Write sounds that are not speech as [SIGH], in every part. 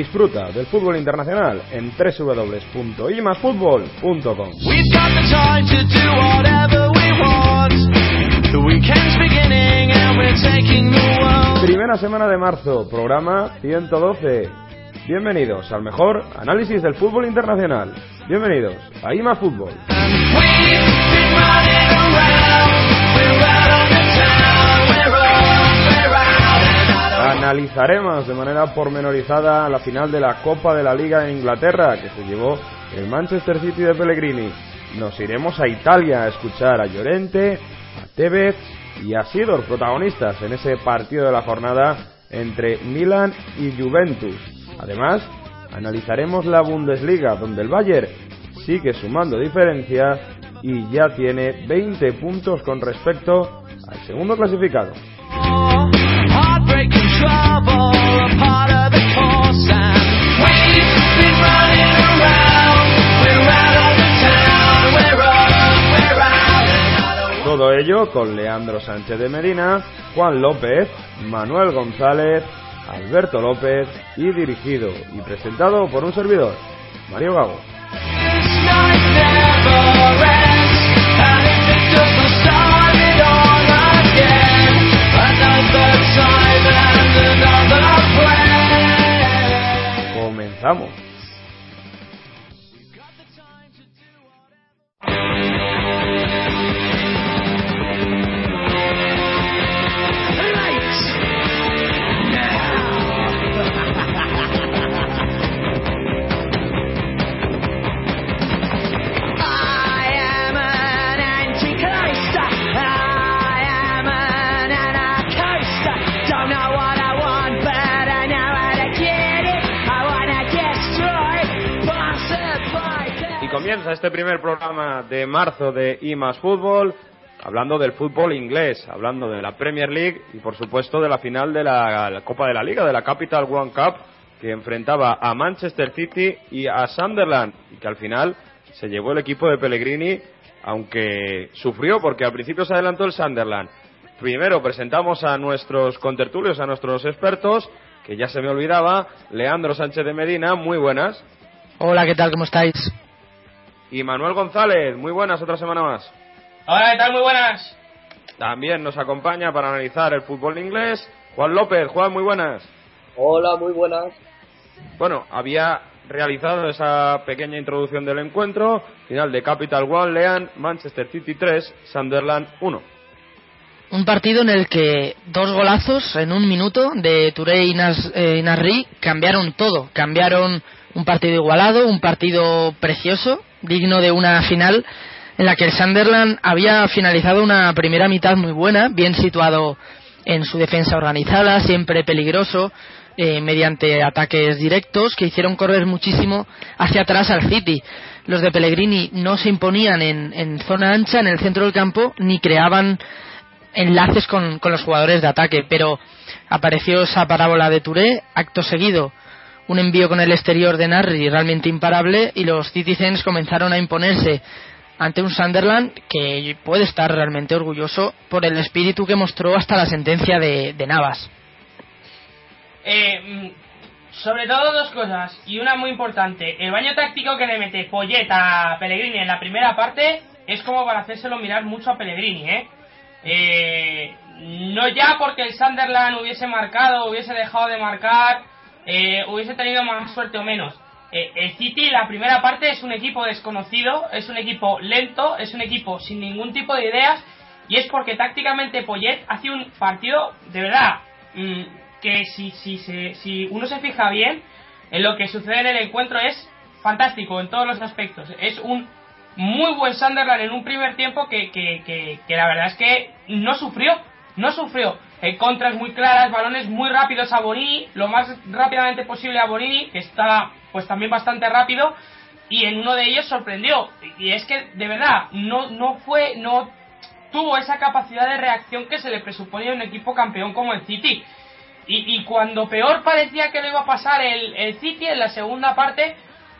Disfruta del fútbol internacional en www.imasfutbol.com. Primera semana de marzo, programa 112. Bienvenidos al mejor análisis del fútbol internacional. Bienvenidos a IMA Fútbol. Analizaremos de manera pormenorizada la final de la Copa de la Liga en Inglaterra que se llevó el Manchester City de Pellegrini. Nos iremos a Italia a escuchar a Llorente, a Tevez y a Sidor, protagonistas en ese partido de la jornada entre Milan y Juventus. Además, analizaremos la Bundesliga, donde el Bayern sigue sumando diferencias y ya tiene 20 puntos con respecto al segundo clasificado. Todo ello con Leandro Sánchez de Medina, Juan López, Manuel González, Alberto López y dirigido y presentado por un servidor, Mario Gago. Comenzamos. Comienza este primer programa de marzo de IMAS Fútbol, hablando del fútbol inglés, hablando de la Premier League y por supuesto de la final de la, Copa de la Liga, de la Capital One Cup, que enfrentaba a Manchester City y a Sunderland, y que al final se llevó el equipo de Pellegrini, aunque sufrió porque al principio se adelantó el Sunderland. Primero presentamos a nuestros contertulios, a nuestros expertos, que ya se me olvidaba, Leandro Sánchez de Medina, muy buenas. Hola, ¿qué tal? ¿Cómo estáis? Y Manuel González, muy buenas, otra semana más. Hola, ¿qué tal? Muy buenas. También nos acompaña para analizar el fútbol inglés Juan López. Juan, muy buenas. Hola, muy buenas. Bueno, había realizado esa pequeña introducción del encuentro. Final de Capital One, Lean, Manchester City 3, Sunderland 1. Un partido en el que dos golazos en un minuto de Touré y, Nas, eh, Nasri cambiaron todo. Cambiaron un partido igualado, un partido precioso digno de una final en la que el Sunderland había finalizado una primera mitad muy buena, bien situado en su defensa organizada, siempre peligroso, eh, mediante ataques directos que hicieron correr muchísimo hacia atrás al City. Los de Pellegrini no se imponían en, zona ancha, en el centro del campo, ni creaban enlaces con, con los jugadores de ataque, pero apareció esa parábola de Touré, acto seguido un envío con el exterior de Narri realmente imparable y los Citizens comenzaron a imponerse ante un Sunderland que puede estar realmente orgulloso por el espíritu que mostró hasta la sentencia de, Navas. Eh, mm, sobre todo dos cosas, y una muy importante. El baño táctico que le mete Poyet a Pellegrini en la primera parte es como para hacérselo mirar mucho a Pellegrini, ¿eh? eh no ya porque el Sunderland hubiese marcado, hubiese dejado de marcar, eh, hubiese tenido más suerte o menos. Eh, el City, la primera parte, es un equipo desconocido, es un equipo lento, es un equipo sin ningún tipo de ideas, y es porque tácticamente Poyet hace un partido de verdad mm, que si, si, si uno se fija bien en lo que sucede en el encuentro es fantástico en todos los aspectos. Es un muy buen Sunderland en un primer tiempo que, que, que la verdad es que no sufrió, no sufrió contras muy claras, balones muy rápidos a Bonini, lo más rápidamente posible a Bonini, que está pues también bastante rápido, y en uno de ellos sorprendió. Y es que de verdad no, no fue, no tuvo esa capacidad de reacción que se le presuponía a un equipo campeón como el City. Y, cuando peor parecía que lo iba a pasar el, City en la segunda parte,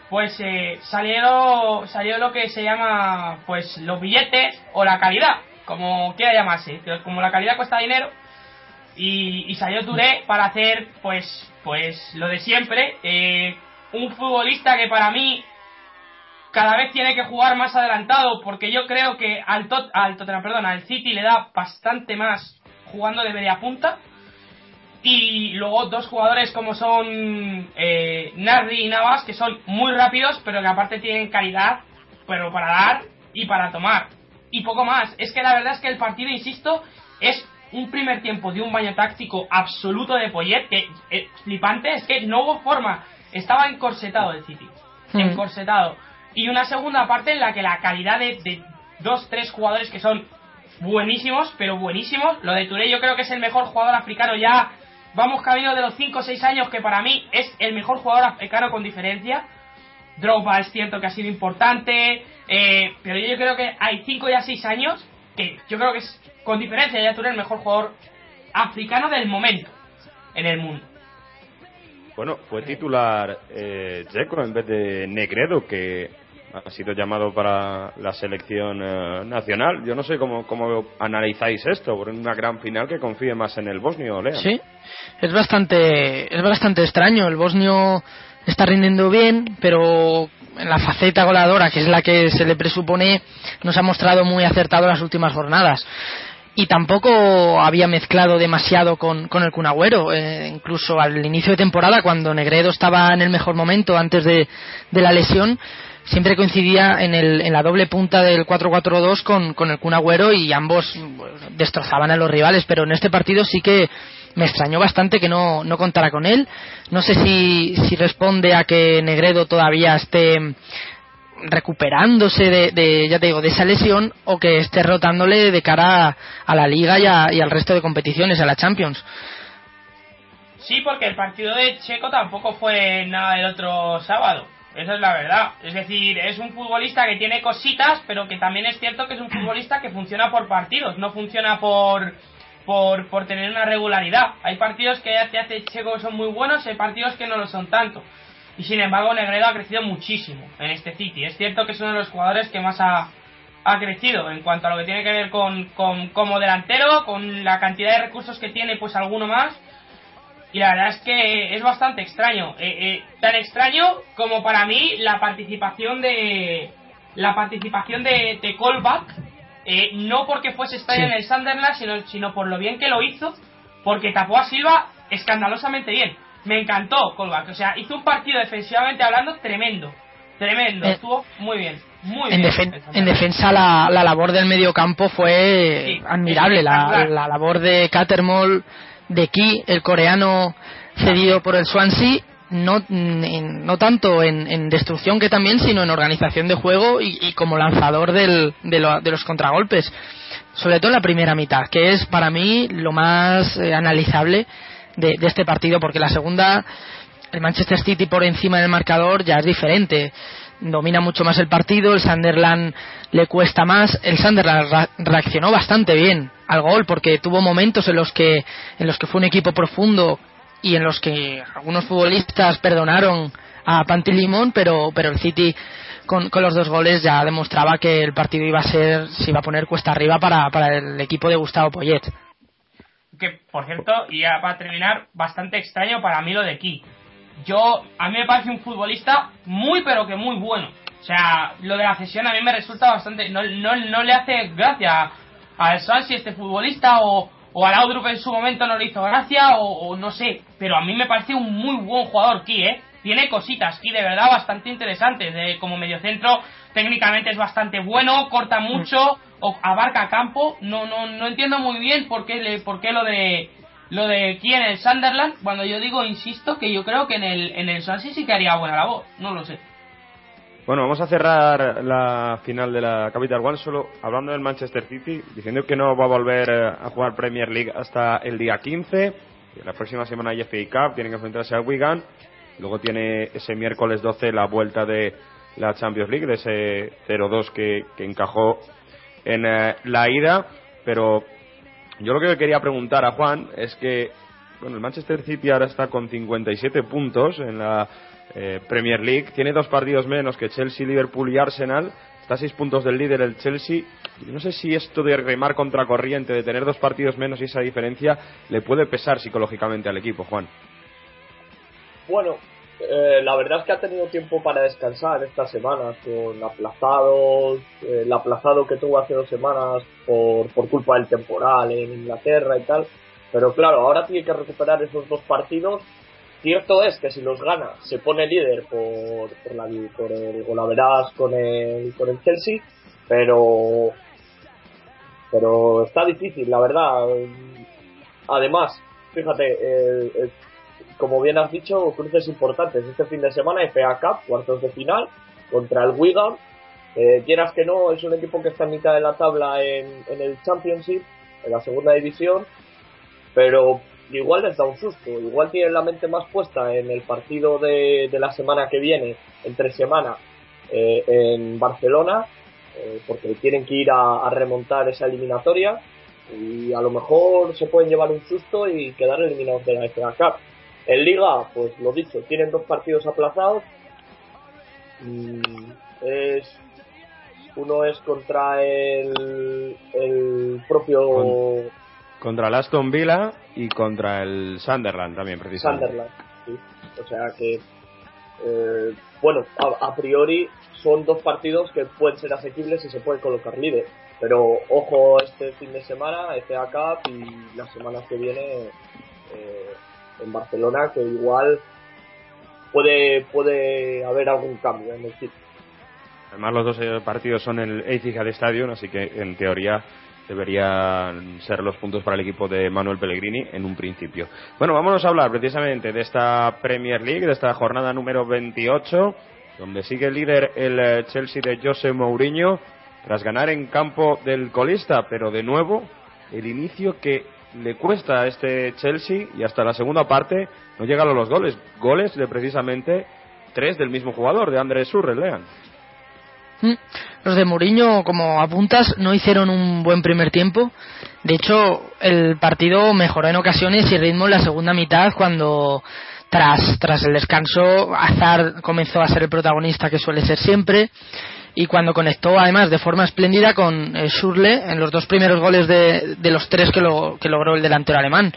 pues eh, salió lo que se llama pues los billetes o la calidad, como quiera llamarse. Como la calidad cuesta dinero, y, y salió Touré para hacer pues pues lo de siempre. Eh, un futbolista que para mí cada vez tiene que jugar más adelantado porque yo creo que al, tot, al Tottenham, perdón, al City le da bastante más jugando de media punta. Y luego dos jugadores como son eh, Nardi y Navas que son muy rápidos pero que aparte tienen calidad pero para dar y para tomar. Y poco más. Es que la verdad es que el partido insisto es un primer tiempo de un baño táctico absoluto de Poyet que eh, flipante es que no hubo forma. Estaba encorsetado el City. Hmm. encorsetado. Y una segunda parte en la que la calidad de, de dos tres jugadores que son buenísimos pero buenísimos lo de Touré yo creo que es el mejor jugador africano ya vamos camino de los 5 o 6 años que para mí es el mejor jugador africano con diferencia. Drogba es cierto que ha sido importante eh, pero yo creo que hay 5 ya 6 años que yo creo que es con diferencia ya Touré el mejor jugador africano del momento en el mundo Bueno, fue titular eh, Dzeko en vez de Negredo, que ha sido llamado para la selección eh, nacional. Yo no sé cómo, cómo analizáis esto, por una gran final que confíe más en el bosnio, Lea. Sí, es bastante, es bastante extraño. El bosnio está rindiendo bien, pero la faceta goleadora, que es la que se le presupone, nos ha mostrado muy acertado las últimas jornadas. Y tampoco había mezclado demasiado con, con el Cunagüero. Eh, incluso al inicio de temporada, cuando Negredo estaba en el mejor momento antes de, de la lesión, siempre coincidía en, el, en la doble punta del 4-4-2 con, con el Kun Agüero y ambos destrozaban a los rivales, pero en este partido sí que me extrañó bastante que no, no contara con él. No sé si, si responde a que Negredo todavía esté recuperándose de, ya te digo de esa lesión o que esté rotándole de cara a, a la liga y, a, y al resto de competiciones a la Champions Sí, porque el partido de Checo tampoco fue nada del otro sábado. Esa es la verdad. Es decir, es un futbolista que tiene cositas, pero que también es cierto que es un futbolista que funciona por partidos, no funciona por, por, por tener una regularidad. Hay partidos que ya te hace Checo que son muy buenos, hay partidos que no lo son tanto. Y sin embargo, Negredo ha crecido muchísimo en este City. Es cierto que es uno de los jugadores que más ha, ha crecido en cuanto a lo que tiene que ver con, con como delantero, con la cantidad de recursos que tiene, pues alguno más y la verdad es que es bastante extraño eh, eh, tan extraño como para mí la participación de la participación de, de eh, no porque fuese Sí. en el Sunderland sino, sino por lo bien que lo hizo porque tapó a Silva escandalosamente bien. Me encantó Colback o sea hizo un partido defensivamente hablando tremendo. Tremendo. Eh, estuvo muy bien muy en, bien defen- en defensa la, la labor del medio campo fue Sí, admirable. La, la labor de Catermol de Ki el coreano cedido por el Swansea no, en- no tanto en, en destrucción que también sino en organización de juego y, y como lanzador del- de, lo- de los contragolpes sobre todo en la primera mitad que es para mí lo más eh, analizable de, de este partido porque la segunda el Manchester City por encima del marcador ya es diferente. Domina mucho más el partido, el Sunderland le cuesta más. El Sunderland reaccionó bastante bien al gol porque tuvo momentos en los que en los que fue un equipo profundo y en los que algunos futbolistas perdonaron a Pantilimón, pero pero el City con, con los dos goles ya demostraba que el partido iba a ser se iba a poner cuesta arriba para, para el equipo de Gustavo Poyet. que por cierto, y ya para terminar, bastante extraño para mí lo de Ki. Yo, a mí me parece un futbolista muy pero que muy bueno. O sea, lo de la cesión a mí me resulta bastante, no, no, no le hace gracia al Swansea este futbolista o, o al Laudrup en su momento no le hizo gracia o, o no sé, pero a mí me parece un muy buen jugador Ki, ¿eh? Tiene cositas Ki de verdad bastante interesantes, de, como mediocentro técnicamente es bastante bueno, corta mucho, o abarca campo, no, no, no entiendo muy bien por qué, le, por qué lo de lo de Ki en el Sunderland, cuando yo digo, insisto, que yo creo que en el, en el Swansea sí que haría buena labor, no lo sé. Bueno, vamos a cerrar la final de la Capital One solo hablando del Manchester City, diciendo que no va a volver eh, a jugar Premier League hasta el día 15. Y la próxima semana hay FA Cup, tienen que enfrentarse al Wigan. Luego tiene ese miércoles 12 la vuelta de la Champions League, de ese 0-2 que, que encajó en eh, la ida. Pero yo lo que quería preguntar a Juan es que bueno, el Manchester City ahora está con 57 puntos en la eh, Premier League. Tiene dos partidos menos que Chelsea, Liverpool y Arsenal. Está a seis puntos del líder el Chelsea. No sé si esto de remar contra corriente, de tener dos partidos menos y esa diferencia, le puede pesar psicológicamente al equipo, Juan. Bueno, eh, la verdad es que ha tenido tiempo para descansar estas semanas con aplazados, eh, el aplazado que tuvo hace dos semanas por, por culpa del temporal en Inglaterra y tal. Pero claro, ahora tiene que recuperar esos dos partidos. Cierto es que si los gana, se pone líder por, por, la, por el golaveras con el, con el Chelsea, pero, pero está difícil, la verdad. Además, fíjate, como bien has dicho, cruces importantes. Este fin de semana, FA Cup, cuartos de final, contra el Wigan. Eh, quieras que no, es un equipo que está en mitad de la tabla en, en el Championship, en la segunda división, pero igual les da un susto, igual tienen la mente más puesta en el partido de, de la semana que viene, entre semana, eh, en Barcelona, eh, porque tienen que ir a, remontar esa eliminatoria y a lo mejor se pueden llevar un susto y quedar eliminados de la FA Cup. En Liga, pues lo dicho, tienen dos partidos aplazados. Y es uno es contra el, el propio contra el Aston Villa y contra el Sunderland también precisamente. Sunderland sí. o sea que eh, bueno a, a, priori son dos partidos que pueden ser asequibles y se pueden colocar líder. Pero ojo este fin de semana FA Cup y las semanas que viene eh, en Barcelona que igual puede puede haber algún cambio en el sitio Además, los dos partidos son en el Etihad Stadium, así que en teoría deberían ser los puntos para el equipo de Manuel Pellegrini en un principio. Bueno, vámonos a hablar precisamente de esta Premier League, de esta jornada número 28, donde sigue el líder el Chelsea de José Mourinho, tras ganar en campo del colista, pero de nuevo el inicio que le cuesta a este Chelsea y hasta la segunda parte no llegan a los goles. Goles de precisamente tres del mismo jugador, de Andrés Surre, lean. Los de Mourinho, como apuntas, no hicieron un buen primer tiempo. De hecho, el partido mejoró en ocasiones y ritmo en la segunda mitad cuando tras, tras el descanso Azar comenzó a ser el protagonista que suele ser siempre y cuando conectó además de forma espléndida con eh, Schurle en los dos primeros goles de, de los tres que, lo, que logró el delantero alemán.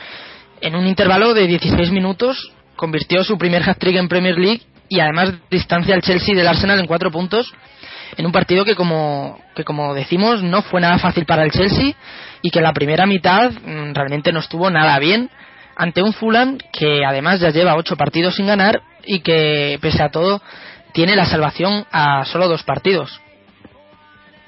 En un intervalo de 16 minutos convirtió su primer hat-trick en Premier League y además distancia al Chelsea del Arsenal en cuatro puntos en un partido que como, que como decimos no fue nada fácil para el Chelsea y que la primera mitad mmm, realmente no estuvo nada bien ante un Fulham que además ya lleva ocho partidos sin ganar y que pese a todo tiene la salvación a solo dos partidos.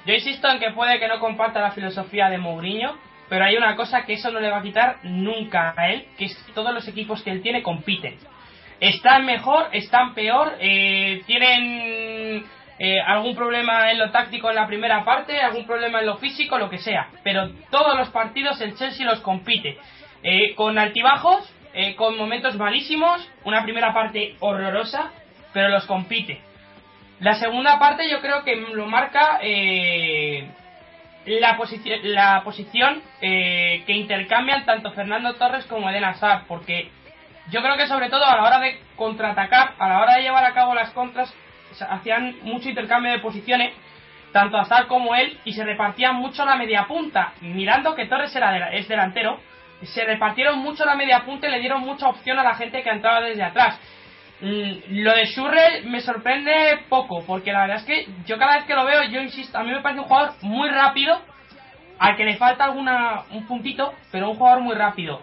Yo insisto en que puede que no comparta la filosofía de Mourinho, pero hay una cosa que eso no le va a quitar nunca a él, que es que todos los equipos que él tiene compiten. Están mejor, están peor, eh, tienen eh, algún problema en lo táctico en la primera parte, algún problema en lo físico, lo que sea. Pero todos los partidos el Chelsea los compite. Eh, con altibajos, eh, con momentos malísimos, una primera parte horrorosa, pero los compite. La segunda parte yo creo que lo marca eh, la, posici la posición que intercambian tanto Fernando Torres como Eden Hazard, porque yo creo que sobre todo a la hora de contraatacar, a la hora de llevar a cabo las contras, hacían mucho intercambio de posiciones, tanto Azar como él, y se repartían mucho la media punta. Mirando que Torres era es delantero, se repartieron mucho la media punta y le dieron mucha opción a la gente que entraba desde atrás. Mm, lo de Schurrell me sorprende poco, porque la verdad es que yo cada vez que lo veo, yo insisto, a mí me parece un jugador muy rápido, al que le falta alguna un puntito, pero un jugador muy rápido.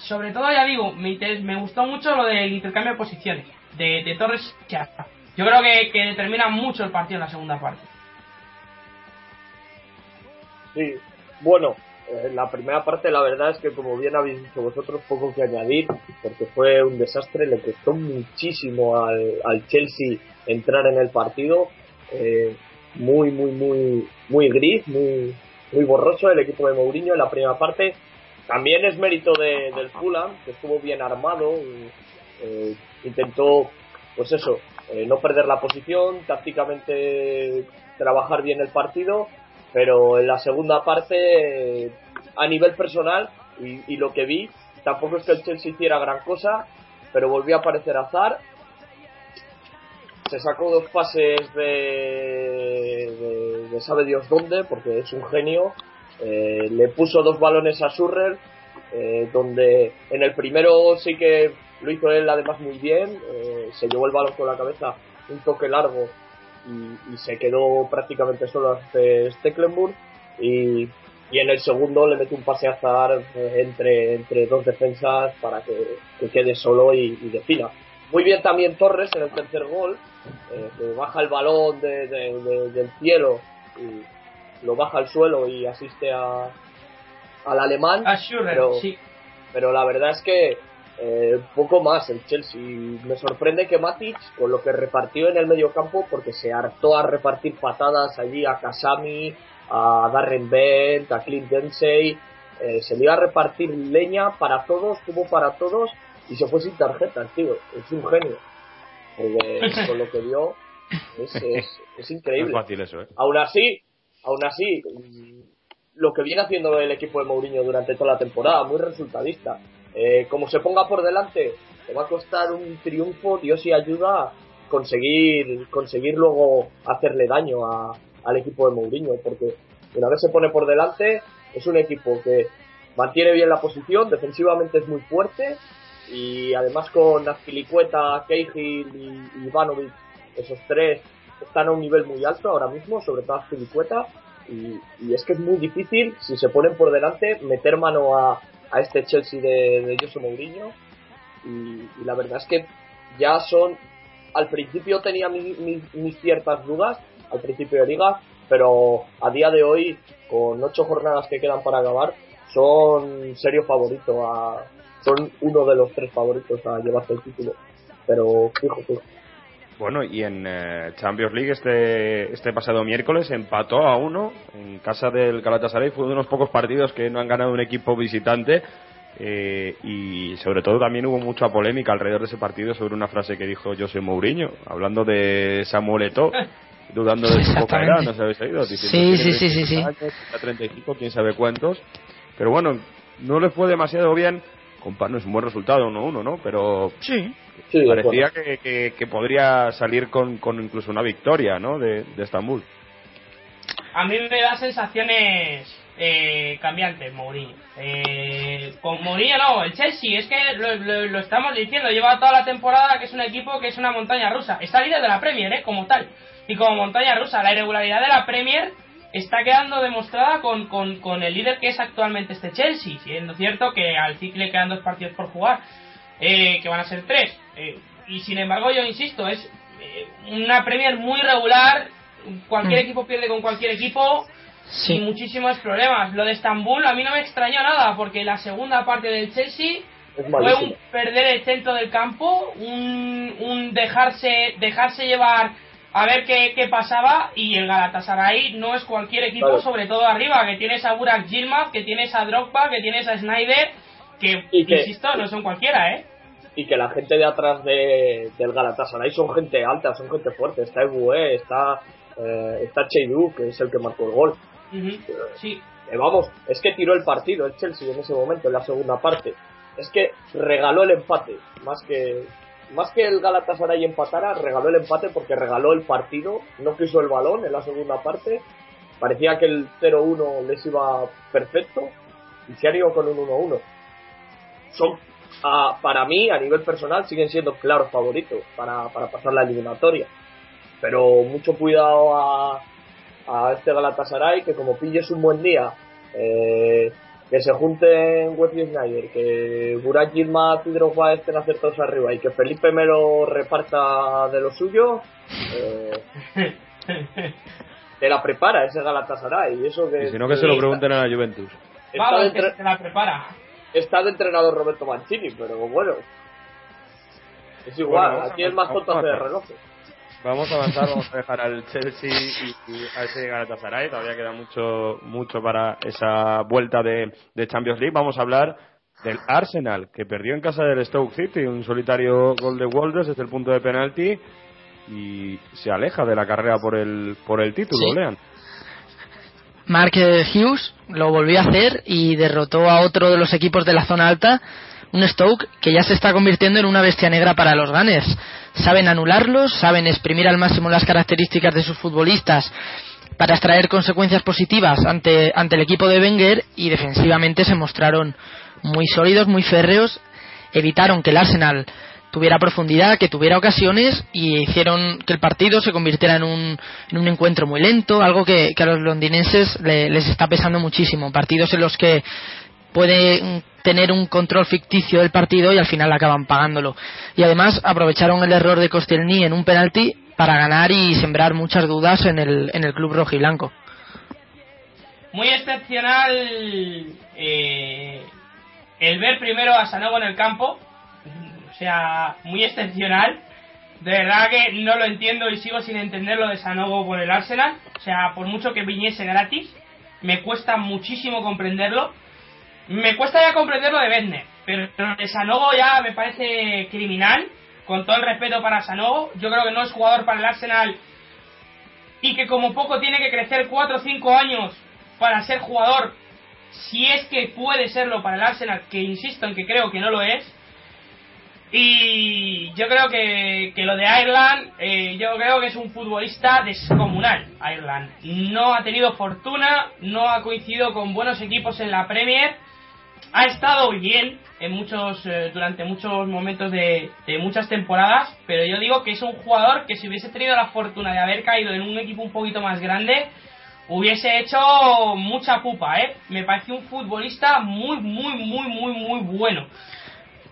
Sobre todo, ya digo, me, me gustó mucho lo del intercambio de posiciones de, de Torres Azar yo creo que, que, determina mucho el partido en la segunda parte. Sí, bueno, en la primera parte la verdad es que como bien habéis dicho vosotros, poco que añadir, porque fue un desastre, le costó muchísimo al, al Chelsea entrar en el partido, eh, muy, muy, muy, muy gris, muy, muy borroso el equipo de Mourinho en la primera parte. También es mérito de, del Fulham, que estuvo bien armado, eh, intentó, pues eso, eh, no perder la posición, tácticamente trabajar bien el partido, pero en la segunda parte, a nivel personal, y, lo que vi, tampoco es que el Chelsea hiciera gran cosa, pero volvió a aparecer Azar. Se sacó dos pases de, de, sabe Dios dónde, porque es un genio. Eh, le puso dos balones a Surrer, eh, donde en el primero sí que lo hizo él además muy bien, eh, se llevó el balón con la cabeza un toque largo y, se quedó prácticamente solo ante Stecklenburg y, y, en el segundo le mete un pase a Zar entre, entre dos defensas para que, quede solo y, y defina. Muy bien también Torres en el tercer gol, que baja el balón del cielo y lo baja al suelo y asiste a, al alemán. pero, pero la verdad es que eh, poco más el Chelsea. Me sorprende que Matic, con lo que repartió en el medio campo, porque se hartó a repartir patadas allí a Kasami, a Darren Bent, a Clint Densey, eh, se le iba a repartir leña para todos, como para todos, y se fue sin tarjetas, tío. Es un genio. Porque [LAUGHS] con lo que dio es, es, increíble. fácil eso, ¿eh? Aún así, aún así, lo que viene haciendo el equipo de Mourinho durante toda la temporada, muy resultadista. Eh, como se ponga por delante, te va a costar un triunfo, Dios y ayuda conseguir, conseguir luego hacerle daño a, al equipo de Mourinho, porque una vez se pone por delante, es un equipo que mantiene bien la posición, defensivamente es muy fuerte, y además con Azpilicueta, Cahill y Ivanovic, esos tres están a un nivel muy alto ahora mismo, sobre todo Azpilicueta, y, y es que es muy difícil, si se ponen por delante, meter mano a, a este Chelsea de, de José Mourinho, y, la verdad es que ya son, al principio tenía mis ciertas dudas, al principio de liga, pero a día de hoy, con ocho jornadas que quedan para acabar, son serio favorito a, son uno de los tres favoritos a llevarse el título. Pero fijo, fijo. Bueno, y en eh, Champions League este, este pasado miércoles empató a uno en casa del Galatasaray. Fue uno de los pocos partidos que no han ganado un equipo visitante. Eh, y sobre todo también hubo mucha polémica alrededor de ese partido sobre una frase que dijo José Mourinho, hablando de Samuel Eto'o, [LAUGHS] dudando de su poca edad, no se habéis oído, sí, sí, sí, sí, sí. 35, quién sabe cuántos. Pero bueno, no le fue demasiado bien no es un buen resultado 1-1, ¿no? Pero sí. parecía que, que, podría salir con, con, incluso una victoria, ¿no? De, de Estambul. A mí me da sensaciones eh, cambiantes, Mourinho. Eh, con Mourinho no, el Chelsea, es que lo, lo, estamos diciendo, lleva toda la temporada que es un equipo que es una montaña rusa. Está líder de la Premier, ¿eh? Como tal. Y como montaña rusa, la irregularidad de la Premier está quedando demostrada con, con, el líder que es actualmente este Chelsea, siendo cierto que al ciclo quedan dos partidos por jugar, eh, que van a ser tres. Eh, y sin embargo, yo insisto, es eh, una Premier muy regular, cualquier mm. equipo pierde con cualquier equipo. Sin muchísimos problemas. Lo de Estambul a mí no me extrañó nada, porque la segunda parte del Chelsea fue un perder el centro del campo, un, un dejarse, dejarse llevar a ver qué, qué, pasaba y el Galatasaray no es cualquier equipo, sobre todo arriba, que tienes a Burak Yilmaz, que tienes a Drogba, que tienes a Snyder, que, insisto, no son cualquiera, ¿eh? Y que la gente de atrás de, del Galatasaray son gente alta, son gente fuerte. Está Ebue, está, eh, está Cheidu, que es el que marcó el gol. sí. Eh, vamos, es que tiró el partido el Chelsea en ese momento, en la segunda parte. Es que regaló el empate, más que, más que el Galatasaray empatara, regaló el empate porque regaló el partido, no quiso el balón en la segunda parte. Parecía que el 0-1 les iba perfecto y se han ido con un 1-1. Son, para mí, a nivel personal, siguen siendo claros favoritos para, para pasar la eliminatoria. Pero mucho cuidado a, a este Galatasaray que como pilles un buen día, eh, que se junten Wesley Snyder, que Burak Yilmaz y Drogba estén acertados arriba y que Felipe me lo reparta de lo suyo, eh, [LAUGHS] te la prepara ese Galatasaray. Y eso que, si no, que se lo pregunten a la Juventus. Está que se la prepara. Está de entrenador Roberto Mancini, pero bueno. Es igual, aquí el más tonto hace de relojes. Vamos a avanzar, vamos a dejar al Chelsea y, a ese Galatasaray. Todavía queda mucho, mucho para esa vuelta de, Champions League. Vamos a hablar del Arsenal, que perdió en casa del Stoke City, un solitario gol de Walters desde el punto de penalti y se aleja de la carrera por el, por el título, lean. Mark Hughes lo volvió a hacer y derrotó a otro de los equipos de la zona alta un Stoke que ya se está convirtiendo en una bestia negra para los Gunners. Saben anularlos, saben exprimir al máximo las características de sus futbolistas para extraer consecuencias positivas ante, ante el equipo de Wenger y defensivamente se mostraron muy sólidos, muy férreos, evitaron que el Arsenal tuviera profundidad, que tuviera ocasiones y hicieron que el partido se convirtiera en un, en un encuentro muy lento, algo que, a los londinenses les está pesando muchísimo. Partidos en los que pueden tener un control ficticio del partido y al final acaban pagándolo. Y además aprovecharon el error de Koscielny en un penalti para ganar y sembrar muchas dudas en el, en el club rojiblanco. Muy excepcional eh, el ver primero a Sanogo en el campo, o sea, muy excepcional. De verdad que no lo entiendo y sigo sin entender lo de Sanogo por el Arsenal. O sea, por mucho que viniese gratis, me cuesta muchísimo comprenderlo. Me cuesta ya comprender lo de Bedner, pero de Sanogo ya me parece criminal. Con todo el respeto para Sanogo, yo creo que no es jugador para el Arsenal y que como poco tiene que crecer 4 o 5 años para ser jugador, si es que puede serlo para el Arsenal, que insisto en que creo que no lo es. Y yo creo que, que lo de Ireland, eh, yo creo que es un futbolista descomunal, Ireland. No ha tenido fortuna, no ha coincidido con buenos equipos en la Premier ha estado bien en muchos eh, durante muchos momentos de, muchas temporadas, pero yo digo que es un jugador que si hubiese tenido la fortuna de haber caído en un equipo un poquito más grande, hubiese hecho mucha pupa, ¿eh? Me parece un futbolista muy, muy, muy, muy, muy bueno.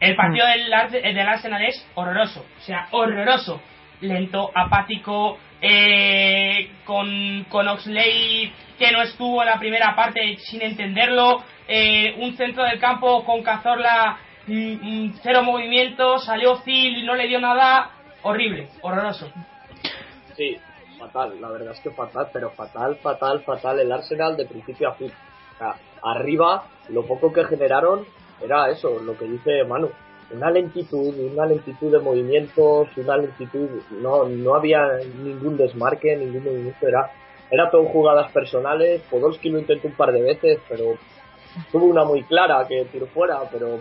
El partido mm. del, del Arsenal es horroroso, o sea, horroroso. Lento, apático, eh, con, con Oxley que no estuvo en la primera parte sin entenderlo, eh, un centro del campo con Cazorla, mm, mm, cero movimiento, salió y no le dio nada, horrible, horroroso. Sí, fatal, la verdad es que fatal, pero fatal, fatal, fatal el Arsenal de principio a fin. O sea, arriba, lo poco que generaron era eso, lo que dice Manu, una lentitud, una lentitud de movimientos, una lentitud, no, no había ningún desmarque, ningún movimiento, era, era todo jugadas personales, Podolski lo intentó un par de veces, pero tuvo una muy clara que tiró fuera, pero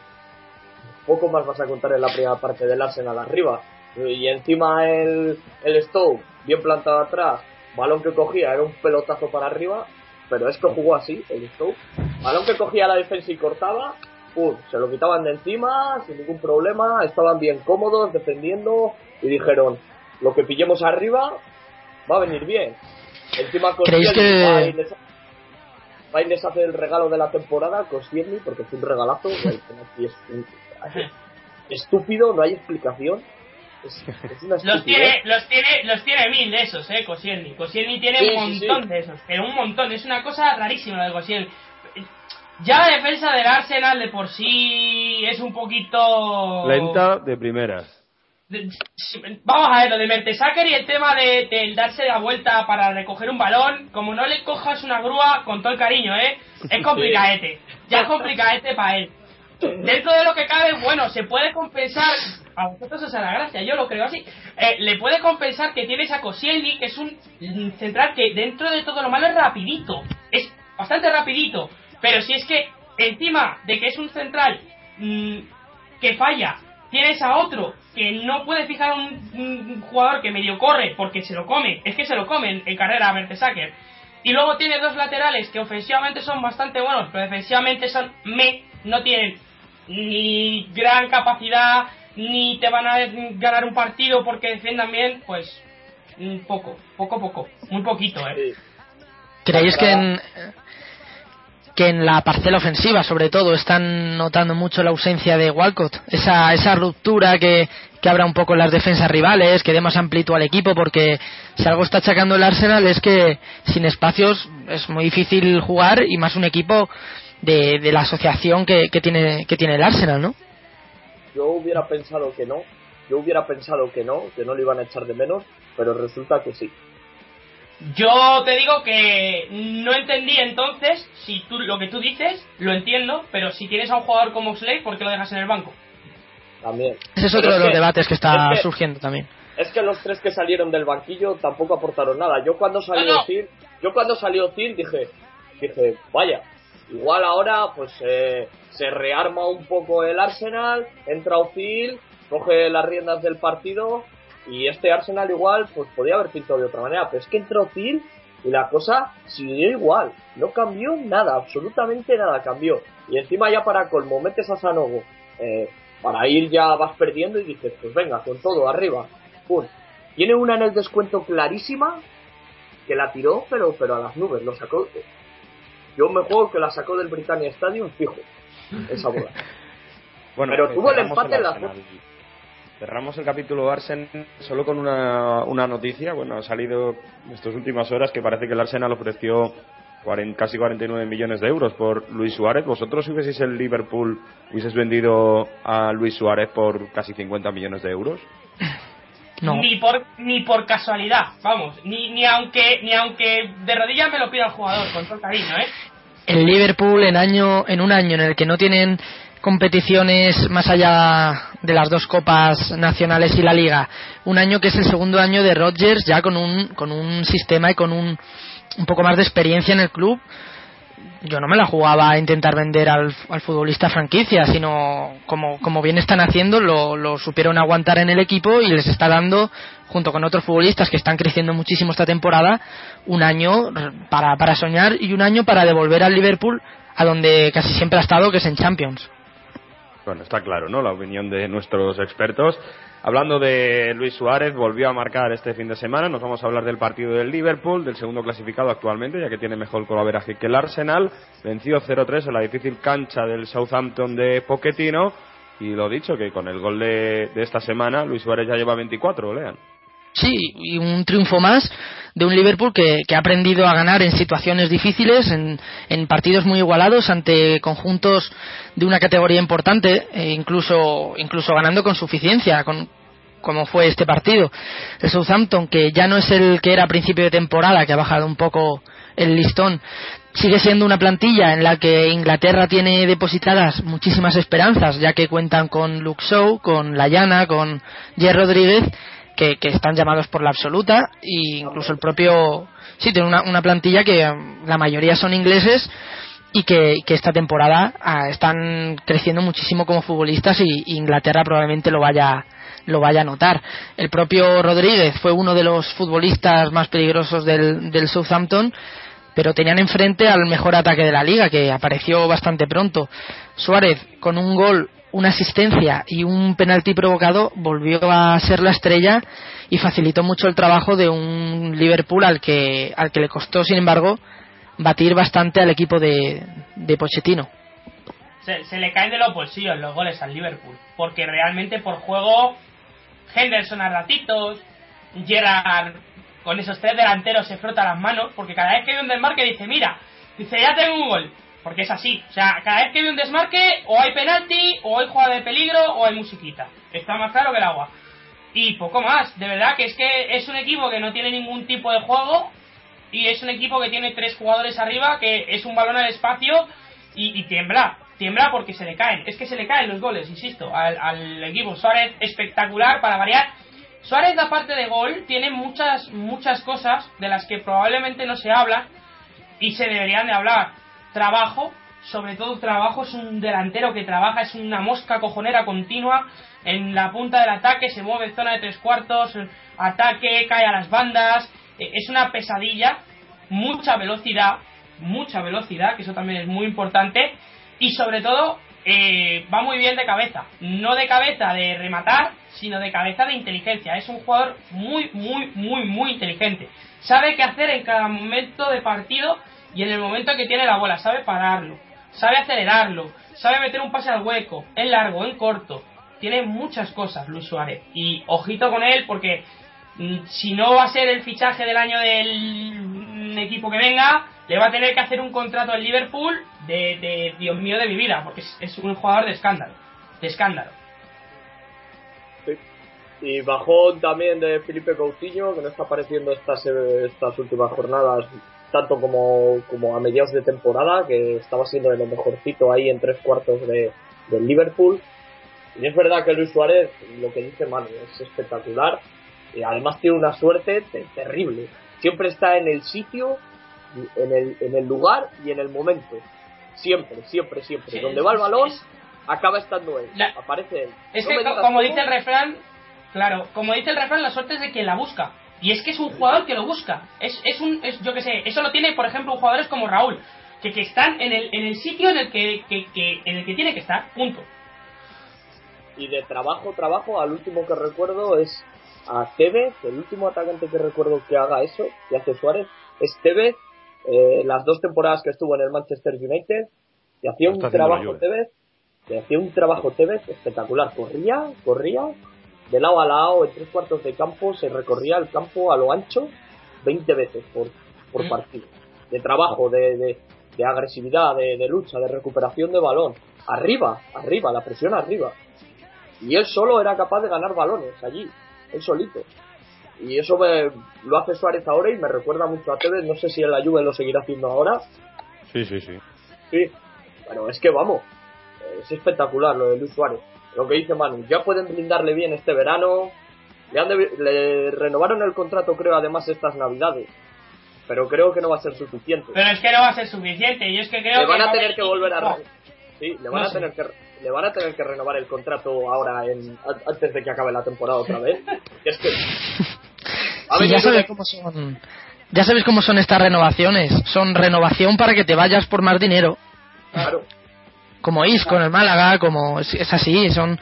poco más vas a contar en la primera parte del Arsenal arriba. Y encima el, el Stoke, bien plantado atrás, balón que cogía, era un pelotazo para arriba, pero es que jugó así, el Stoke. Balón que cogía la defensa y cortaba, se lo quitaban de encima sin ningún problema, estaban bien cómodos defendiendo y dijeron, lo que pillemos arriba va a venir bien. Encima ¿Creéis que... Va les hace el regalo de la temporada con porque es un regalazo, es [LAUGHS] estúpido, no hay explicación. los tiene, los tiene, los tiene mil de esos, eh, Koscielny. Koscielny tiene un montón de esos, pero un montón. Es una cosa rarísima de Koscielny. Ya la defensa del Arsenal de por sí es un poquito... Lenta de primeras. Vamos a ver, lo de Mertesacker y el tema de, darse la vuelta para recoger un balón, como no le cojas una grúa con todo el cariño, ¿eh? Es [LAUGHS] complicadete. Ya es complicadete para él. Dentro de lo que cabe, bueno, se puede compensar, a vosotros os la gracia, yo lo creo así, eh, le puede compensar que tienes a Koscielny, que es un central que dentro de todo lo malo es rapidito, es bastante rapidito, pero si es que encima de que es un central mm, que falla, tienes a otro que no puede fijar a un, jugador que medio corre porque se lo come, es que se lo comen en carrera a Mertesacker. Y luego tiene dos laterales que ofensivamente son bastante buenos, pero defensivamente son me, no tienen ni gran capacidad, ni te van a ganar un partido porque defiendan bien, pues poco, poco, poco, muy poquito, ¿eh? ¿Creéis que en, que en la parcela ofensiva, sobre todo, están notando mucho la ausencia de Walcott. Esa, esa ruptura que, que abra un poco las defensas rivales, que dé más amplitud al equipo, porque si algo está achacando el Arsenal es que sin espacios es muy difícil jugar y más un equipo de, de la asociación que, que, tiene, que tiene el Arsenal, ¿no? Yo hubiera pensado que no, yo hubiera pensado que no, que no lo iban a echar de menos, pero resulta que sí. Yo te digo que no entendí entonces, si tú lo que tú dices, lo entiendo, pero si tienes a un jugador como Slade, ¿por qué lo dejas en el banco? También. Ese es otro de los debates que está surgiendo también. Es que los tres que salieron del banquillo tampoco aportaron nada. Yo cuando salió Phil, yo cuando salió Phil dije, dije, vaya, igual ahora pues eh, se rearma un poco el Arsenal, entra Phil, coge las riendas del partido y este Arsenal igual, pues podía haber pintado de otra manera, pero es que entró Phil Y la cosa siguió igual, no cambió nada, absolutamente nada cambió. Y encima ya para colmo metes a Sanogo, eh, para ir ya vas perdiendo y dices, pues venga, con todo, arriba. Pum. Tiene una en el descuento clarísima que la tiró, pero, pero a las nubes, lo sacó. Yo me juego que la sacó del Britannia Stadium fijo, esa bola. [LAUGHS] Bueno, pero tuvo el empate en la Arsenal. Cerramos el capítulo Arsenal solo con una, una noticia. Bueno, ha salido en estas últimas horas que parece que el Arsenal ofreció 40 casi 49 millones de euros por Luis Suárez. ¿Vosotros si hubieseis el Liverpool hubieses vendido a Luis Suárez por casi 50 millones de euros? [LAUGHS] No. Ni por ni por casualidad, vamos, ni ni aunque ni aunque de rodillas me lo pida el jugador con todo el cariño, ¿eh? el Liverpool en año en un año en el que no tienen competiciones más allá de las dos copas nacionales y la liga un año que es el segundo año de Rodgers ya con un con un sistema y con un un poco más de experiencia en el club yo no me la jugaba a intentar vender al, al futbolista franquicia, sino como, como bien están haciendo, lo, lo supieron aguantar en el equipo y les está dando, junto con otros futbolistas que están creciendo muchísimo esta temporada, un año para, para soñar y un año para devolver al Liverpool a donde casi siempre ha estado, que es en Champions. Bueno, está claro, ¿no? La opinión de nuestros expertos. Hablando de Luis Suárez, volvió a marcar este fin de semana. Nos vamos a hablar del partido del Liverpool, del segundo clasificado actualmente, ya que tiene mejor colaboraje que el Arsenal. Venció 0-3 en la difícil cancha del Southampton de Pochettino. Y lo dicho, que con el gol de, de esta semana, Luis Suárez ya lleva 24, lean. Sí, y un triunfo más de un Liverpool que, que ha aprendido a ganar en situaciones difíciles, en, en, partidos muy igualados, ante conjuntos de una categoría importante, e incluso, incluso ganando con suficiencia, con, como fue este partido. El Southampton, que ya no es el que era a principio de temporada, que ha bajado un poco el listón, sigue siendo una plantilla en la que Inglaterra tiene depositadas muchísimas esperanzas, ya que cuentan con Luke Shaw, con Layana, con Jerry Rodríguez, que, están llamados por la absoluta e incluso el propio sí tiene una, una plantilla que la mayoría son ingleses y que, esta temporada ah, están creciendo muchísimo como futbolistas y, y, Inglaterra probablemente lo vaya lo vaya a notar. El propio Rodríguez fue uno de los futbolistas más peligrosos del, del Southampton pero tenían enfrente al mejor ataque de la liga que apareció bastante pronto. Suárez con un gol una asistencia y un penalti provocado volvió a ser la estrella y facilitó mucho el trabajo de un Liverpool al que al que le costó sin embargo batir bastante al equipo de, de Pochettino. Se, le caen de los bolsillos los goles al Liverpool porque realmente por juego Henderson a ratitos Gerard con esos tres delanteros se frota las manos porque cada vez que hay un desmarque dice mira dice ya tengo un gol porque es así. O sea, cada vez que hay un desmarque, o hay penalti, o hay jugada de peligro, o hay musiquita. Está más claro que el agua. Y poco más. De verdad que es que es un equipo que no tiene ningún tipo de juego. Y es un equipo que tiene tres jugadores arriba, que es un balón al espacio y, tiembla. Tiembla porque se le caen. Es que se le caen los goles, insisto, al, equipo. Suárez espectacular para variar. Suárez, aparte de gol, tiene muchas, muchas cosas de las que probablemente no se habla y se deberían de hablar trabajo, sobre todo trabajo, es un delantero que trabaja, es una mosca cojonera continua en la punta del ataque, se mueve zona de tres cuartos, ataque, cae a las bandas, es una pesadilla, mucha velocidad, mucha velocidad, que eso también es muy importante, y sobre todo eh, va muy bien de cabeza, no de cabeza de rematar, sino de cabeza de inteligencia, es un jugador muy, muy, muy, muy inteligente, sabe qué hacer en cada momento de partido y en el momento que tiene la bola sabe pararlo, sabe acelerarlo, sabe meter un pase al hueco, en largo, en corto. Tiene muchas cosas Luis Suárez. Y ojito con él porque mm, si no va a ser el fichaje del año del equipo que venga, le va a tener que hacer un contrato al Liverpool de, Dios mío de mi vida, porque es, un jugador de escándalo. De escándalo. Y bajón también de Felipe Coutinho, que no está apareciendo estas, estas últimas jornadas tanto como, como a mediados de temporada, que estaba siendo de lo mejorcito ahí en tres cuartos de, del Liverpool. Y es verdad que Luis Suárez, lo que dice Manu, es espectacular. Y además tiene una suerte terrible. Siempre está en el sitio, en el, en el lugar y en el momento. Siempre, siempre, siempre. Sí, Donde va el balón, es, acaba estando él. La, aparece él. Es no que, como dice el refrán, claro, como dice el refrán, la suerte es de quien la busca. Y es que es un jugador que lo busca. Es, es un, es, yo que sé, eso lo tiene, por ejemplo, jugadores como Raúl, que, que están en el, en el sitio en el que, que, que, en el que tiene que estar, punto. Y de trabajo, trabajo, al último que recuerdo es a Tevez, el último atacante que recuerdo que haga eso, que hace Suárez, es Tevez, eh, las dos temporadas que estuvo en el Manchester United, y hacía un trabajo Tevez, y hacía un trabajo Tevez espectacular, corría, corría, de lado a lado, en tres cuartos de campo, se recorría el campo a lo ancho 20 veces por, por mm. partido. De trabajo, de, de, de agresividad, de, de, lucha, de recuperación de balón. Arriba, arriba, la presión arriba. Y él solo era capaz de ganar balones allí, él solito. Y eso me, lo hace Suárez ahora y me recuerda mucho a Tevez. No sé si en la Juve lo seguirá haciendo ahora. Sí, sí, sí. Sí, bueno, es que vamos, es espectacular lo de Luis Suárez lo que dice Manu, ya pueden brindarle bien este verano. Le, le renovaron el contrato, creo, además estas navidades. Pero creo que no va a ser suficiente. Pero es que no va a ser suficiente. Y es que creo le van a tener que volver a. Sí, le van a tener que le van a tener que renovar el contrato ahora en, antes de que acabe la temporada otra vez. [LAUGHS] es que ya sabes cómo son ya sabes cómo son estas renovaciones. Son renovación para que te vayas por más dinero. Claro como Is con el Málaga, como es, así, son,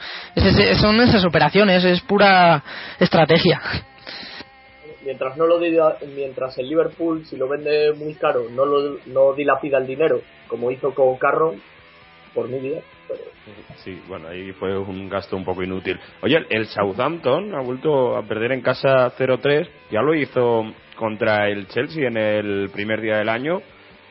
son esas operaciones, es pura estrategia. Mientras no lo mientras el Liverpool si lo vende muy caro no lo no dilapida el dinero como hizo con Carro, por mi vida. Sí, bueno, ahí fue un gasto un poco inútil. Oye, el Southampton ha vuelto a perder en casa 0-3, ya lo hizo contra el Chelsea en el primer día del año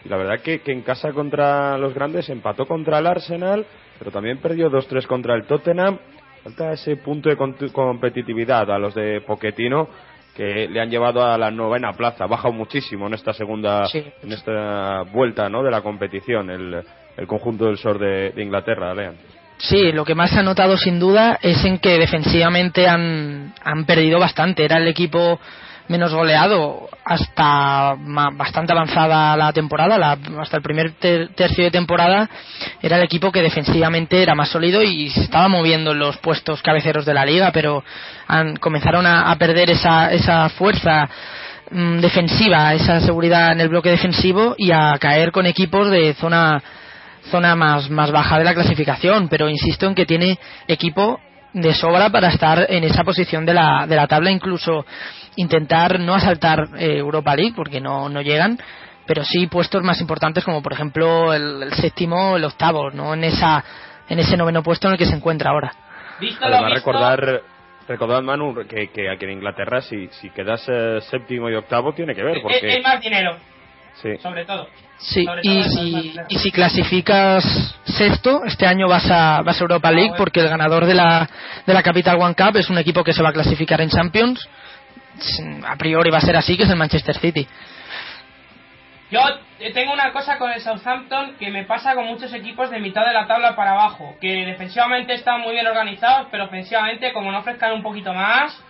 y la verdad que, que en casa contra los grandes empató contra el Arsenal, pero también perdió 2-3 contra el Tottenham. Falta ese punto de competitividad a los de Poquetino que le han llevado a la novena plaza. Ha bajado muchísimo en esta segunda, en esta vuelta ¿no? de la competición, el, el conjunto del sur de, de Inglaterra, Lean. Sí, lo que más se ha notado sin duda es en que defensivamente han, han perdido bastante. Era el equipo menos goleado hasta bastante avanzada la temporada, hasta el primer tercio de temporada era el equipo que defensivamente era más sólido y se estaba moviendo en los puestos cabeceros de la liga, pero han, comenzaron a, perder esa, esa fuerza mm, defensiva, esa seguridad en el bloque defensivo y a caer con equipos de zona zona más, más baja de la clasificación, pero insisto en que tiene equipo de sobra para estar en esa posición de la, de la tabla, incluso intentar no asaltar eh, Europa League porque no, no llegan, pero sí puestos más importantes como por ejemplo el, séptimo, el octavo, no en esa en ese noveno puesto en el que se encuentra ahora. Además recordar recordar Manu que, que aquí en Inglaterra si, si quedas eh, séptimo y octavo tiene que ver porque es, más dinero. Sí. Sobre todo. Sí, y, si, y si clasificas sexto, este año vas a, vas a Europa League ah, porque el ganador de la, de la Capital One Cup es un equipo que se va a clasificar en Champions a priori va a ser así, que es el Manchester City. Yo tengo una cosa con el Southampton que me pasa con muchos equipos de mitad de la tabla para abajo, que defensivamente están muy bien organizados, pero ofensivamente como no ofrezcan un poquito más,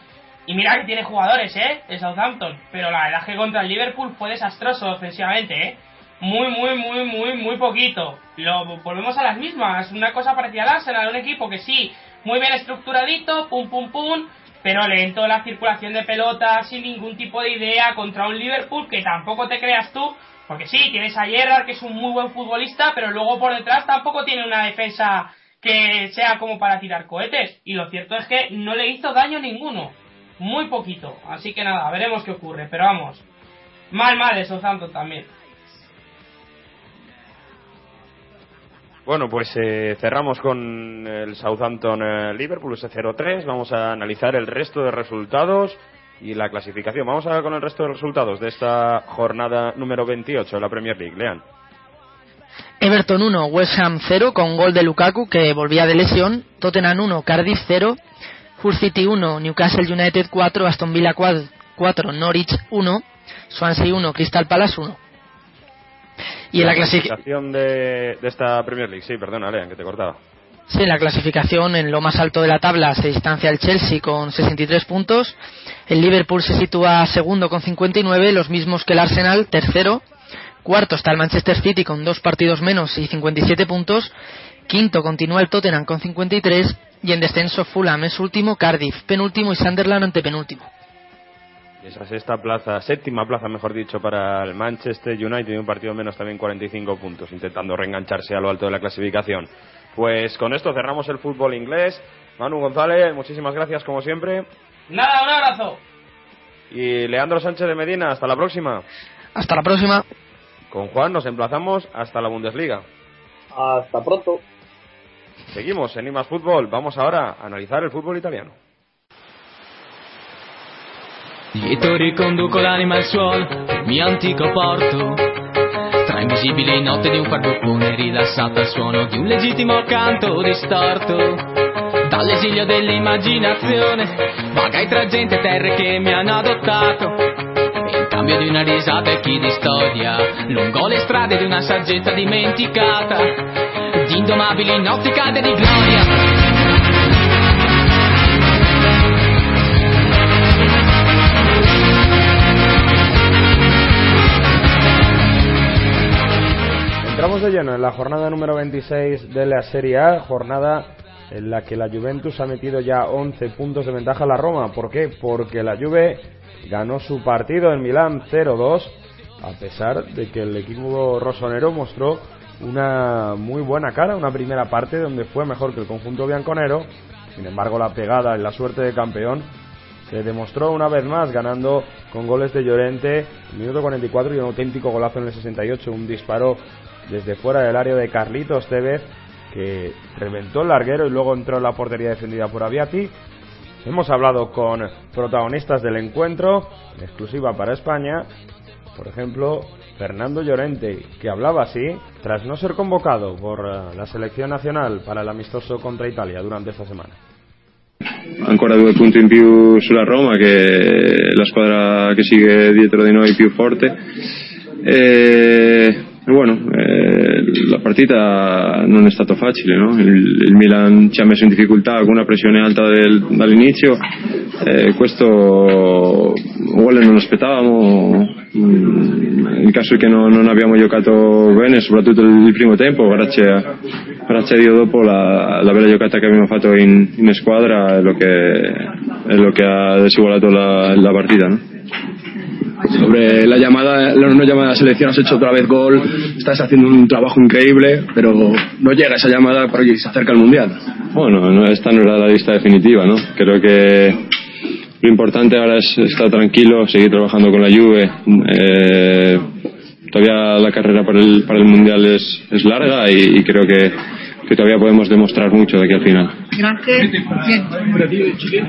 y mira que tiene jugadores, ¿eh? El Southampton, pero la verdad que contra el Liverpool fue desastroso ofensivamente, ¿eh? Muy, muy, muy, muy, muy poquito. Lo, volvemos a las mismas, una cosa parecida al Arsenal, un equipo que sí, muy bien estructuradito, pum, pum, pum, pero lento la circulación de pelota, sin ningún tipo de idea, contra un Liverpool que tampoco te creas tú, porque sí, tienes a Gerrard que es un muy buen futbolista, pero luego por detrás tampoco tiene una defensa que sea como para tirar cohetes. Y lo cierto es que no le hizo daño ninguno, muy poquito. Así que nada, veremos qué ocurre, pero vamos, mal, mal eso Southampton también. Bueno, pues eh, cerramos con el Southampton eh, ese 0-3. Vamos a analizar el resto de resultados y la clasificación. Vamos a ver con el resto de resultados de esta jornada número 28 de la Premier League. Lean. Everton 1, West Ham 0 con gol de Lukaku que volvía de lesión. Tottenham 1, Cardiff 0. Hull City 1, Newcastle United 4, Aston Villa 4, Norwich 1, Swansea 1, Crystal Palace 1. Y en la clasificación de, esta Premier League, sí, perdona, Lean, que te cortaba. Sí, en la clasificación en lo más alto de la tabla se distancia el Chelsea con 63 puntos, el Liverpool se sitúa segundo con 59, los mismos que el Arsenal, tercero, cuarto está el Manchester City con dos partidos menos y 57 puntos, quinto continúa el Tottenham con 53 y en descenso Fulham es último, Cardiff penúltimo y Sunderland antepenúltimo. Esa sexta plaza, séptima plaza, mejor dicho, para el Manchester United, un partido menos también 45 puntos, intentando reengancharse a lo alto de la clasificación. Pues con esto cerramos el fútbol inglés. Manu González, muchísimas gracias como siempre. Nada, un abrazo. Y Leandro Sánchez de Medina, hasta la próxima. Hasta la próxima. Con Juan nos emplazamos hasta la Bundesliga. Hasta pronto. Seguimos en Imas Fútbol. Vamos ahora a analizar el fútbol italiano. Lieto riconduco l'anima al suolo del mio antico porto. Tra invisibili notte di un farbucone rilassato al suono di un legittimo canto distorto. Dall'esilio dell'immaginazione Vagai tra gente e terre che mi hanno adottato. In cambio di una risata e chi di storia Lungo le strade di una saggezza dimenticata. Di indomabili notti calde di gloria Entramos de lleno en la jornada número 26 de la Serie A, jornada en la que la Juventus ha metido ya 11 puntos de ventaja a la Roma. ¿Por qué? Porque la Juve ganó su partido en Milán 0-2, a pesar de que el equipo rosonero mostró una muy buena cara, una primera parte donde fue mejor que el conjunto bianconero. Sin embargo, la pegada en la suerte de campeón se demostró una vez más ganando con goles de Llorente, minuto 44 y un auténtico golazo en el 68, un disparo desde fuera del área de Carlitos Tevez que reventó el larguero y luego entró en la portería defendida por Aviati. Hemos hablado con protagonistas del encuentro, en exclusiva para España, por ejemplo, Fernando Llorente, que hablaba así tras no ser convocado por eh, la selección nacional para el amistoso contra Italia durante esta semana. ancora due punti in più sulla Roma che è la squadra che sigue dietro di noi più forte e, bueno eh, la partita non è stato facile no? il, il Milan ci ha messo in difficoltà con una pressione alta del- dall'inizio e questo gol non aspettavamo Mm, il caso è che non, non abbiamo giocato bene soprattutto il primo tempo grazie a, grazie a Dio dopo la, la bella giocata che abbiamo fatto in, in squadra è lo che, è lo che ha desigualato la, la partita ¿no? Sobre la llamada, la no llamada la selección, has hecho otra vez gol, estás haciendo un trabajo increíble, pero no llega esa llamada porque se acerca el Mundial. Bueno, no, esta no era la lista definitiva, ¿no? Creo que lo importante ahora es estar tranquilo, seguir trabajando con la Juve. Eh, todavía la carrera para el, para el Mundial es, es larga y creo que, que todavía podemos demostrar mucho de aquí al final. Gracias. Bien.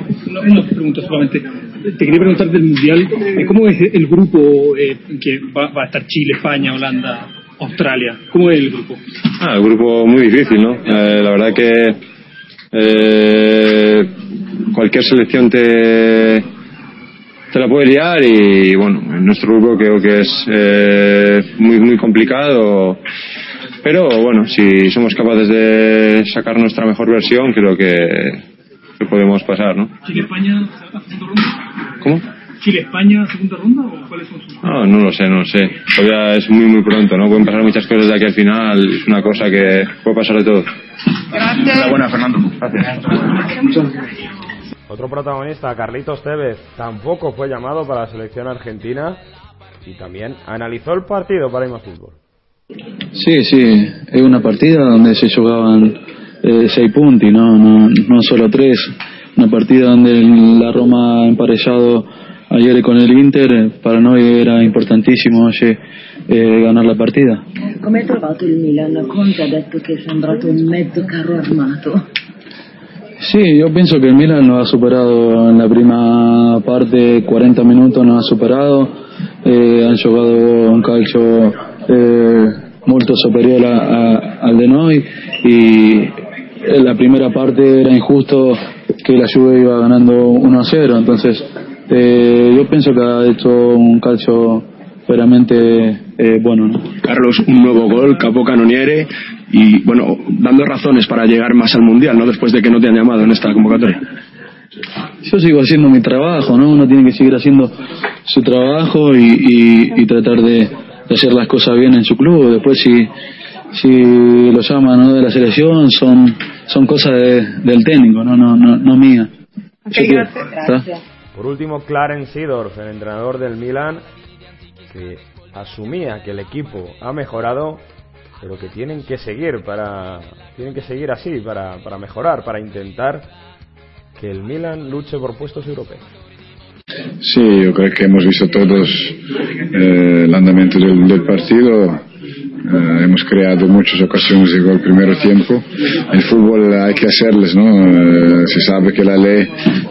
Una, pregunta solamente. Te quería preguntar del Mundial, eh, ¿cómo es el grupo eh, que va, va a estar Chile, España, Holanda, Australia? ¿Cómo es el grupo? Ah, un grupo muy difícil, ¿no? Eh, la verdad que eh, cualquier selección te, te la puede liar y bueno, en nuestro grupo creo que es eh, muy muy complicado. Pero bueno, si somos capaces de sacar nuestra mejor versión, creo que, que podemos pasar, ¿no? ¿Chile-España, segunda ronda? ¿Cómo? ¿Chile-España, segunda ronda o cuáles son sus.? No, no lo sé, no lo sé. Todavía es muy muy pronto, ¿no? Pueden pasar muchas cosas de aquí al final. Es una cosa que puede pasar de todo. Enhorabuena, Fernando. Otro protagonista, Carlitos Tevez, tampoco fue llamado para la selección argentina y también analizó el partido para Ima Fútbol. Sí, sí, es una partida donde se jugaban eh, seis puntos, no, no, no solo tres. Una partida donde la Roma ha emparejado ayer con el Inter, para noi era importantissimo oggi eh, ganar la partida. Come hai trovato il Milan? Conte ha detto che è sembrato un mezzo carro armato. Sí, yo pienso que el Milan nos ha superado en la primera parte, 40 minutos nos ha superado, eh, han jugado un calcio eh, molto superior a- a- al de noi y en la primera parte era injusto que la Juve iba ganando 1-0, entonces eh, yo pienso que ha hecho un calcio veramente eh, bueno. ¿no? Carlos, un nuevo gol, capo canoniere y bueno, dando razones para llegar más al Mundial, ¿no? Después de que no te han llamado en esta convocatoria. Yo sigo haciendo mi trabajo, ¿no? Uno tiene que seguir haciendo su trabajo y, y- y tratar de, de hacer las cosas bien en su club. Después, si, si lo llaman ¿no? de la selección, son, son cosas de- del técnico, no, no, no, no. Yo creo- ¿está? Por último, Clarence Seedorf, el entrenador del Milan, que asumía que el equipo ha mejorado, pero que tienen que seguir para tienen que seguir así para, para mejorar, para intentar que el Milan luche por puestos europeos. Sí, yo creo que hemos visto todos eh, el andamiento del, del partido. Eh, hemos creado muchas ocasiones de gol primer tiempo. El fútbol hay que hacerles, ¿no? Eh, se sabe que la ley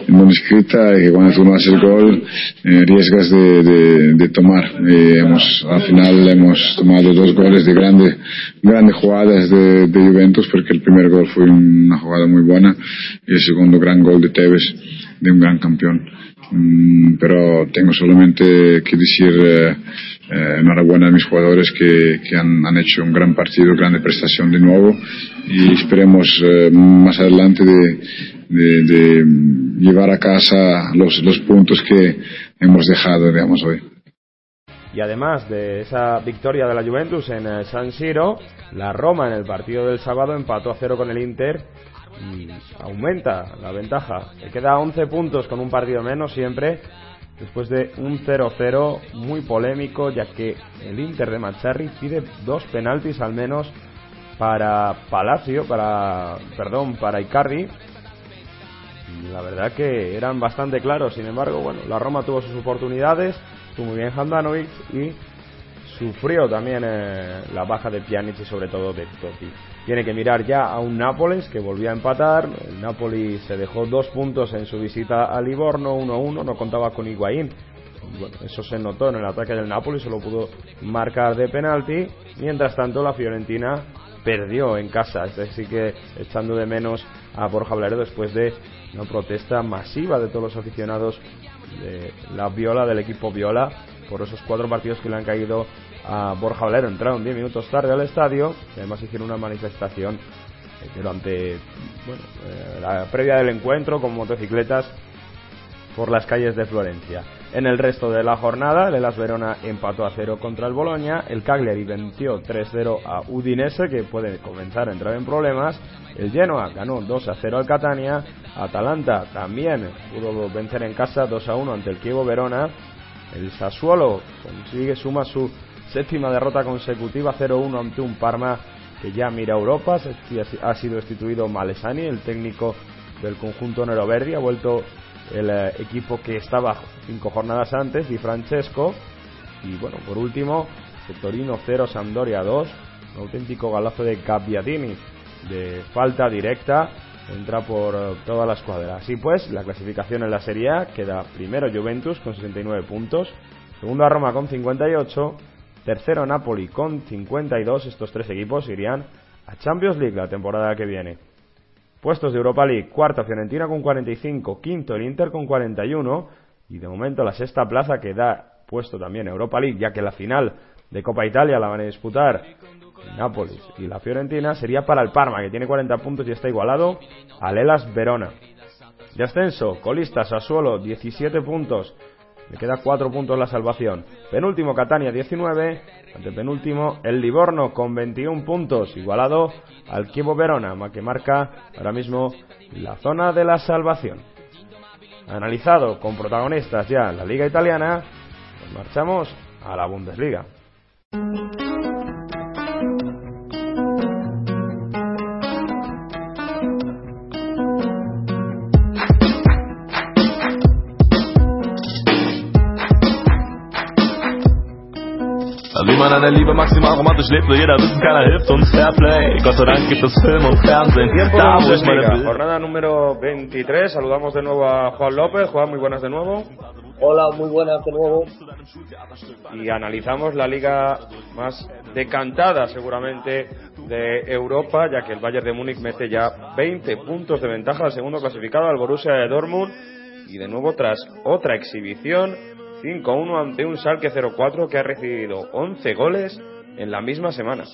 no escrita y que cuando tú no haces gol eh, riesgas de, de, de tomar. Y hemos, al final hemos tomado dos goles de grandes grandes jugadas de, de Juventus porque el primer gol fue una jugada muy buena y el segundo gran gol de Tevez de un gran campeón. Mm, pero tengo solamente que decir eh, eh, enhorabuena a mis jugadores que, que han, han, hecho un gran partido, grande prestación de nuevo y esperemos eh, más adelante de, de, de, llevar a casa los, los puntos que hemos dejado, digamos, hoy. Y además de esa victoria de la Juventus en San Siro, la Roma en el partido del sábado empató a cero con el Inter y aumenta la ventaja. Queda 11 puntos con un partido menos siempre, después de un 0-0 muy polémico, ya que el Inter de Mazzarri pide dos penaltis al menos para Palacio, para, perdón, para Icardi. La verdad que eran bastante claros, sin embargo, bueno, la Roma tuvo sus oportunidades, estuvo muy bien Handanovic y sufrió también eh, la baja de Pjanic y sobre todo de Totti. Tiene que mirar ya a un Nápoles que volvió a empatar. El Napoli se dejó dos puntos en su visita a Livorno, 1-1, no contaba con Higuaín. Eso se notó en el ataque del Napoli, solo pudo marcar de penalti. Mientras tanto, la Fiorentina perdió en casa, así que echando de menos a Borja Valero después de una protesta masiva de todos los aficionados de la Viola, del equipo Viola, por esos cuatro partidos que le han caído a Borja Valero. Entraron 10 minutos tarde al estadio y además hicieron una manifestación durante bueno, eh, la previa del encuentro con motocicletas por las calles de Florencia. En el resto de la jornada, el Elas Verona empató a cero contra el Boloña, el Cagliari venció 3-0 a Udinese, que puede comenzar a entrar en problemas, el Genoa ganó 2-0 al Catania, Atalanta también pudo vencer en casa 2-1 ante el Chievo Verona, el Sassuolo consigue, suma su séptima derrota consecutiva 0-1 ante un Parma que ya mira a Europa, ha sido destituido Malesani, el técnico del conjunto Neroverdi, ha vuelto el eh, equipo que estaba cinco jornadas antes, Di Francesco, y bueno, por último, Torino 0, Sampdoria 2, un auténtico galazo de Gabbiadini, de falta directa, entra por eh, toda la escuadra. Así pues, la clasificación en la Serie A queda primero Juventus con 69 puntos, segundo Roma con 58, Tercero Napoli con 52. Estos tres equipos irían a Champions League la temporada que viene. Puestos de Europa League, cuarta Fiorentina con 45, quinto el Inter con 41 y de momento la sexta plaza que da puesto también Europa League, ya que la final de Copa Italia la van a disputar Nápoles y la Fiorentina sería para el Parma, que tiene 40 puntos y está igualado al Elas Verona. De ascenso, colista Sassuolo 17 puntos, le queda 4 puntos la salvación. Penúltimo Catania 19, ante penúltimo el Livorno con 21 puntos, igualado al Chievo Verona, que marca ahora mismo la zona de la salvación. Analizado con protagonistas ya la Liga Italiana, pues marchamos a la Bundesliga. Wie man eine Liebe maximal romantisch lebt, will jeder wissen, keiner hilft uns Fairplay. Gott sei Dank gibt es Film und Fernsehen. Da, wo ich meine jornada número 23. Saludamos de nuevo a Juan López. Juan, muy buenas de nuevo. Hola, muy buenas de nuevo. Y analizamos la liga más decantada, seguramente, de Europa, ya que el Bayern de Múnich mete ya 20 puntos de ventaja al segundo clasificado, al Borussia de Dortmund. Y de nuevo, tras otra exhibición, 5-1 ante un Schalke 04 que ha recibido 11 goles en la misma semana.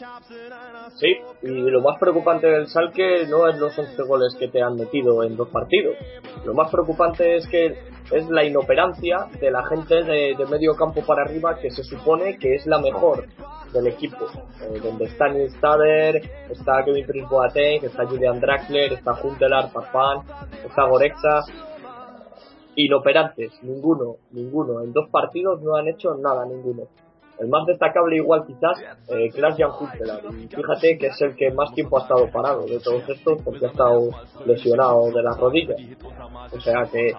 Sí, y lo más preocupante del Salque no es los 11 goles que te han metido en dos partidos. Lo más preocupante es que es la inoperancia de la gente de, de medio campo para arriba que se supone que es la mejor del equipo. Eh, donde está Nils Stader, está Kevin Prince Boateng, está Julian Draxler, está Huntelaar, Farfán, está Gorexa. Inoperantes, ninguno, ninguno. En dos partidos no han hecho nada, ninguno. El más destacable igual quizás, eh, Klaas-Jan Huntelaar. Y fíjate que es el que más tiempo ha estado parado de todos estos porque ha estado lesionado de las rodillas. O sea que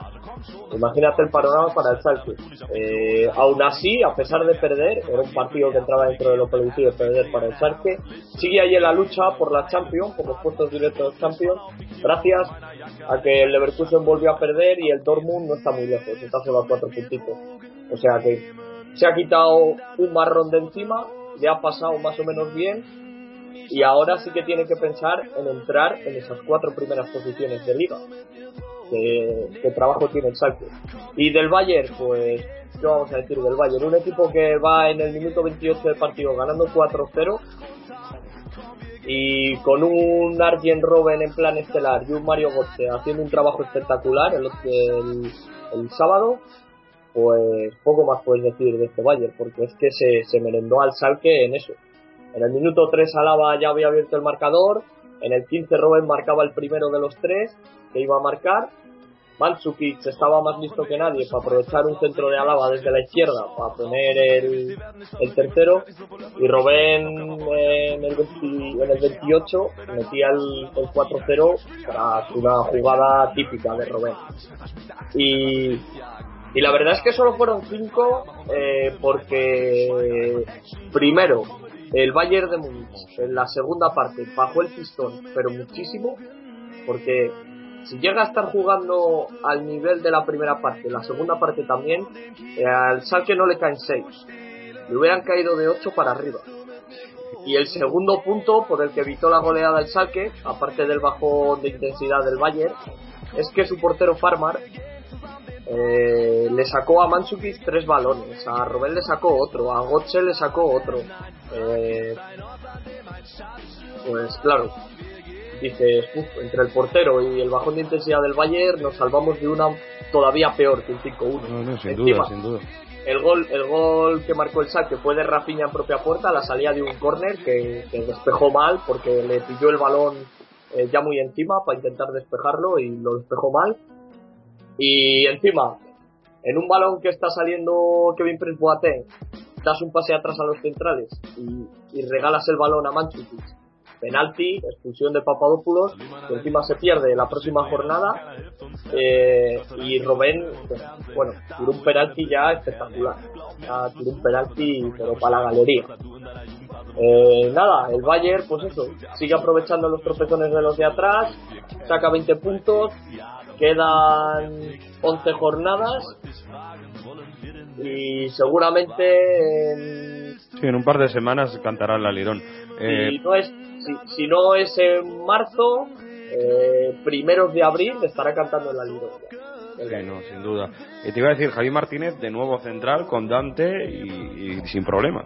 imagínate el panorama para el Schalke. Eh, aún así, a pesar de perder, era un partido que entraba dentro de lo permitido de perder para el Schalke, sigue ahí en la lucha por la Champions, por los puestos directos de Champions, gracias a que el Leverkusen volvió a perder y el Dortmund no está muy lejos, está solo a cuatro puntitos. O sea que se ha quitado un marrón de encima, le ha pasado más o menos bien y ahora sí que tiene que pensar en entrar en esas cuatro primeras posiciones de liga. ¿Qué, trabajo tiene el Salque. Y del Bayern, pues, ¿qué vamos a decir del Bayern? Un equipo que va en el minuto 28 del partido ganando 4-0 y con un Arjen Robben en plan estelar y un Mario Götze haciendo un trabajo espectacular el, el, el sábado pues poco más puedes decir de este Bayern, porque es que se, se merendó al Salque en eso. En el minuto 3 Alaba ya había abierto el marcador, en el 15 Robben marcaba el primero de los tres que iba a marcar, Mandzukic estaba más listo que nadie para aprovechar un centro de Alaba desde la izquierda para poner el, el tercero y Robben en el, en el 28 metía el, el 4-0 tras una jugada típica de Robben. Y y la verdad es que solo fueron cinco eh, porque, primero, el Bayern de Múnich en la segunda parte bajó el pistón, pero muchísimo, porque si llega a estar jugando al nivel de la primera parte, la segunda parte también, eh, al Salque no le caen seis, le hubieran caído de ocho para arriba. Y el segundo punto por el que evitó la goleada el Salque, aparte del bajón de intensidad del Bayern, es que su portero Farmar eh, le sacó a Manchukis tres balones, a Robel le sacó otro, a Gotze le sacó otro. Eh, pues claro, dices, entre el portero y el bajón de intensidad del Bayern nos salvamos de una todavía peor que un 5-1. sin duda, sin duda. El gol, el gol que marcó el saque fue de Rafinha en propia puerta, la salida de un córner que, despejó mal porque le pilló el balón eh, ya muy encima para intentar despejarlo y lo despejó mal y encima, en un balón que está saliendo Kevin Prince Boateng, das un pase atrás a los centrales y, regalas el balón a Manchukic. Penalti, expulsión de Papadopoulos, que encima se pierde la próxima jornada. Eh, y Robén, bueno, tiró un penalti ya espectacular. Ya tiró un penalti, pero para la galería. Eh, nada, el Bayern, pues eso, sigue aprovechando los tropezones de los de atrás, saca 20 puntos, Quedan 11 jornadas y seguramente en, sí, en un par de semanas cantará el alirón. Eh, si, no es, si, no es en marzo, eh, primeros de abril estará cantando el alirón. Sí, no, sin duda. Y te iba a decir, Javi Martínez de nuevo central con Dante y, sin problemas.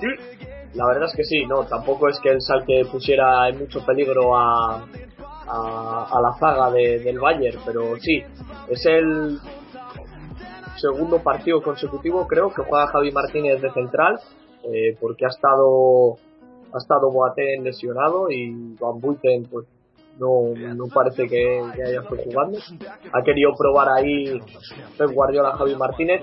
Sí, la verdad es que sí, no, tampoco es que el Salque pusiera en mucho peligro a, a, la zaga del Bayern, pero sí, es el segundo partido consecutivo creo que juega Javi Martínez de central eh, porque ha estado ha estado Boateng lesionado y Van Buiten pues no, no parece que, haya estado jugando. Ha querido probar ahí Pep Guardiola Javi Martínez.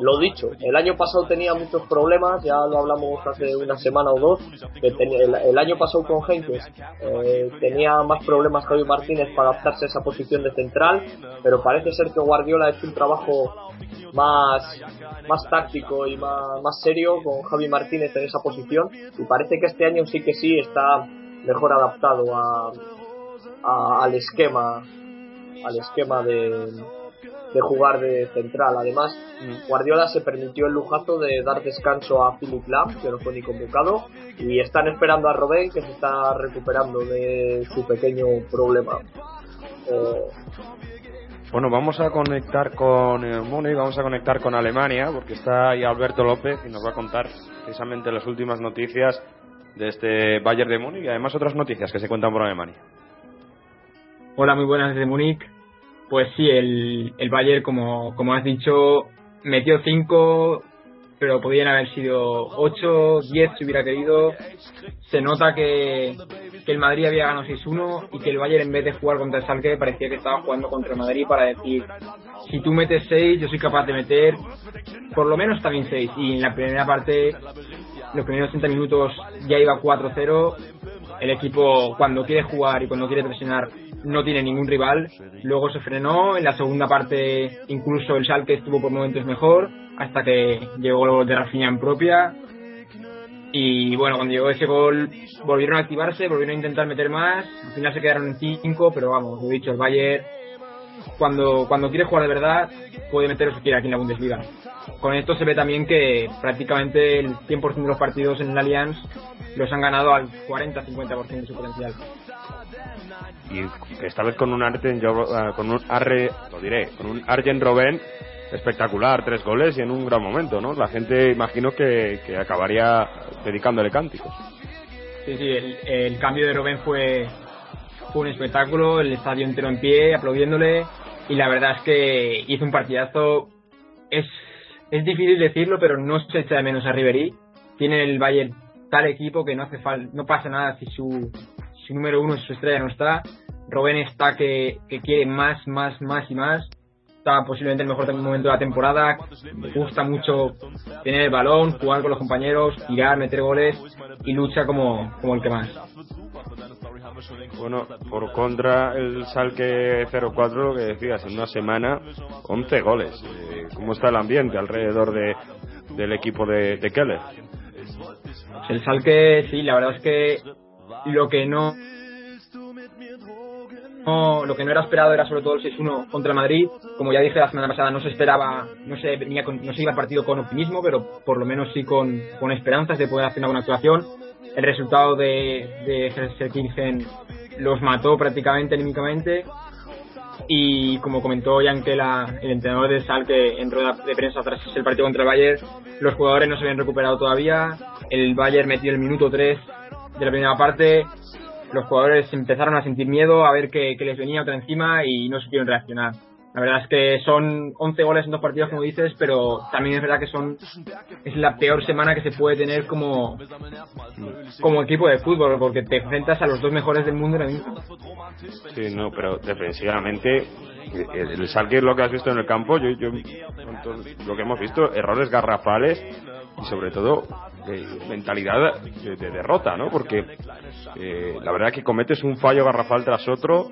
Lo dicho, el año pasado tenía muchos problemas, ya lo hablamos hace una semana o dos, que el, año pasado con Henkes eh, tenía más problemas Javi Martínez para adaptarse a esa posición de central, pero parece ser que Guardiola ha hecho un trabajo más, más táctico y más, más serio con Javi Martínez en esa posición y parece que este año sí que sí está mejor adaptado a, al esquema al esquema de, de jugar de central. Además, Guardiola se permitió el lujazo de dar descanso a Philip Lam, que no fue ni convocado, y están esperando a Robben, que se está recuperando de su pequeño problema. Eh, bueno, vamos a conectar con Múnich, vamos a conectar con Alemania, porque está ahí Alberto López y nos va a contar precisamente las últimas noticias de este Bayern de Múnich y además otras noticias que se cuentan por Alemania. Hola, muy buenas desde Múnich. Pues sí, el, el Bayern, como, como has dicho, metió 5, pero podían haber sido 8, 10 si hubiera querido. Se nota que, que el Madrid había ganado 6-1 y que el Bayern en vez de jugar contra el Salque parecía que estaba jugando contra el Madrid para decir si tú metes 6, yo soy capaz de meter por lo menos también 6. Y en la primera parte, los primeros 30 minutos ya iba 4-0. El equipo, cuando quiere jugar y cuando quiere presionar, no tiene ningún rival. Luego se frenó. En la segunda parte, incluso el Schalke estuvo por momentos mejor, hasta que llegó el gol de Rafinha en propia. Y bueno, cuando llegó ese gol, volvieron a activarse, volvieron a intentar meter más. Al final se quedaron en 5, pero vamos, lo he dicho, el Bayern, cuando, cuando quiere jugar de verdad, puede meter lo que quiere aquí en la Bundesliga. Con esto se ve también que prácticamente el 100% de los partidos en el Allianz los han ganado al 40-50% de su potencial. Y esta vez con un Arten, con un Arre, lo diré, con un Arjen Robben espectacular, tres goles y en un gran momento, ¿no? La gente imagino que, que acabaría dedicándole cánticos. Sí, sí, el, el cambio de Robben fue, fue un espectáculo, el estadio entero en pie, aplaudiéndole, y la verdad es que hizo un partidazo. Es, es difícil decirlo, pero no se echa de menos a Ribery. Tiene el Bayern tal equipo que no hace falta, no pasa nada si su, su número uno, su estrella no está. Robben está que, que quiere más, más, más y más está posiblemente el mejor momento de la temporada. Me gusta mucho tener el balón, jugar con los compañeros, tirar, meter goles y lucha como, como el que más. Bueno, por contra el Salque 0-4, lo que decías, en una semana 11 goles. Eh, ¿Cómo está el ambiente alrededor de, del equipo de, de Keller? El Salque, sí, la verdad es que lo que no no, lo que no era esperado era sobre todo el 6-1 contra Madrid. Como ya dije la semana pasada, no se esperaba, no se, venía con, no se iba al partido con optimismo, pero por lo menos sí con, con esperanzas de poder hacer una buena actuación. El resultado de, de Kirchen los mató prácticamente anímicamente. Y como comentó Yankela, el entrenador de Sal, que en rueda de prensa tras el partido contra el Bayern, los jugadores no se habían recuperado todavía. El Bayern metió el minuto 3 de la primera parte, los jugadores empezaron a sentir miedo, a ver que, les venía otra encima y no supieron reaccionar. La verdad es que son 11 goles en dos partidos, como dices, pero también es verdad que son es la peor semana que se puede tener como, como equipo de fútbol, porque te enfrentas a los dos mejores del mundo ahora mismo. Sí, no, pero defensivamente, el, el lo que has visto en el campo, yo, yo lo que hemos visto, errores garrafales y sobre todo mentalidad de, derrota, ¿no? Porque eh, la verdad que cometes un fallo garrafal tras otro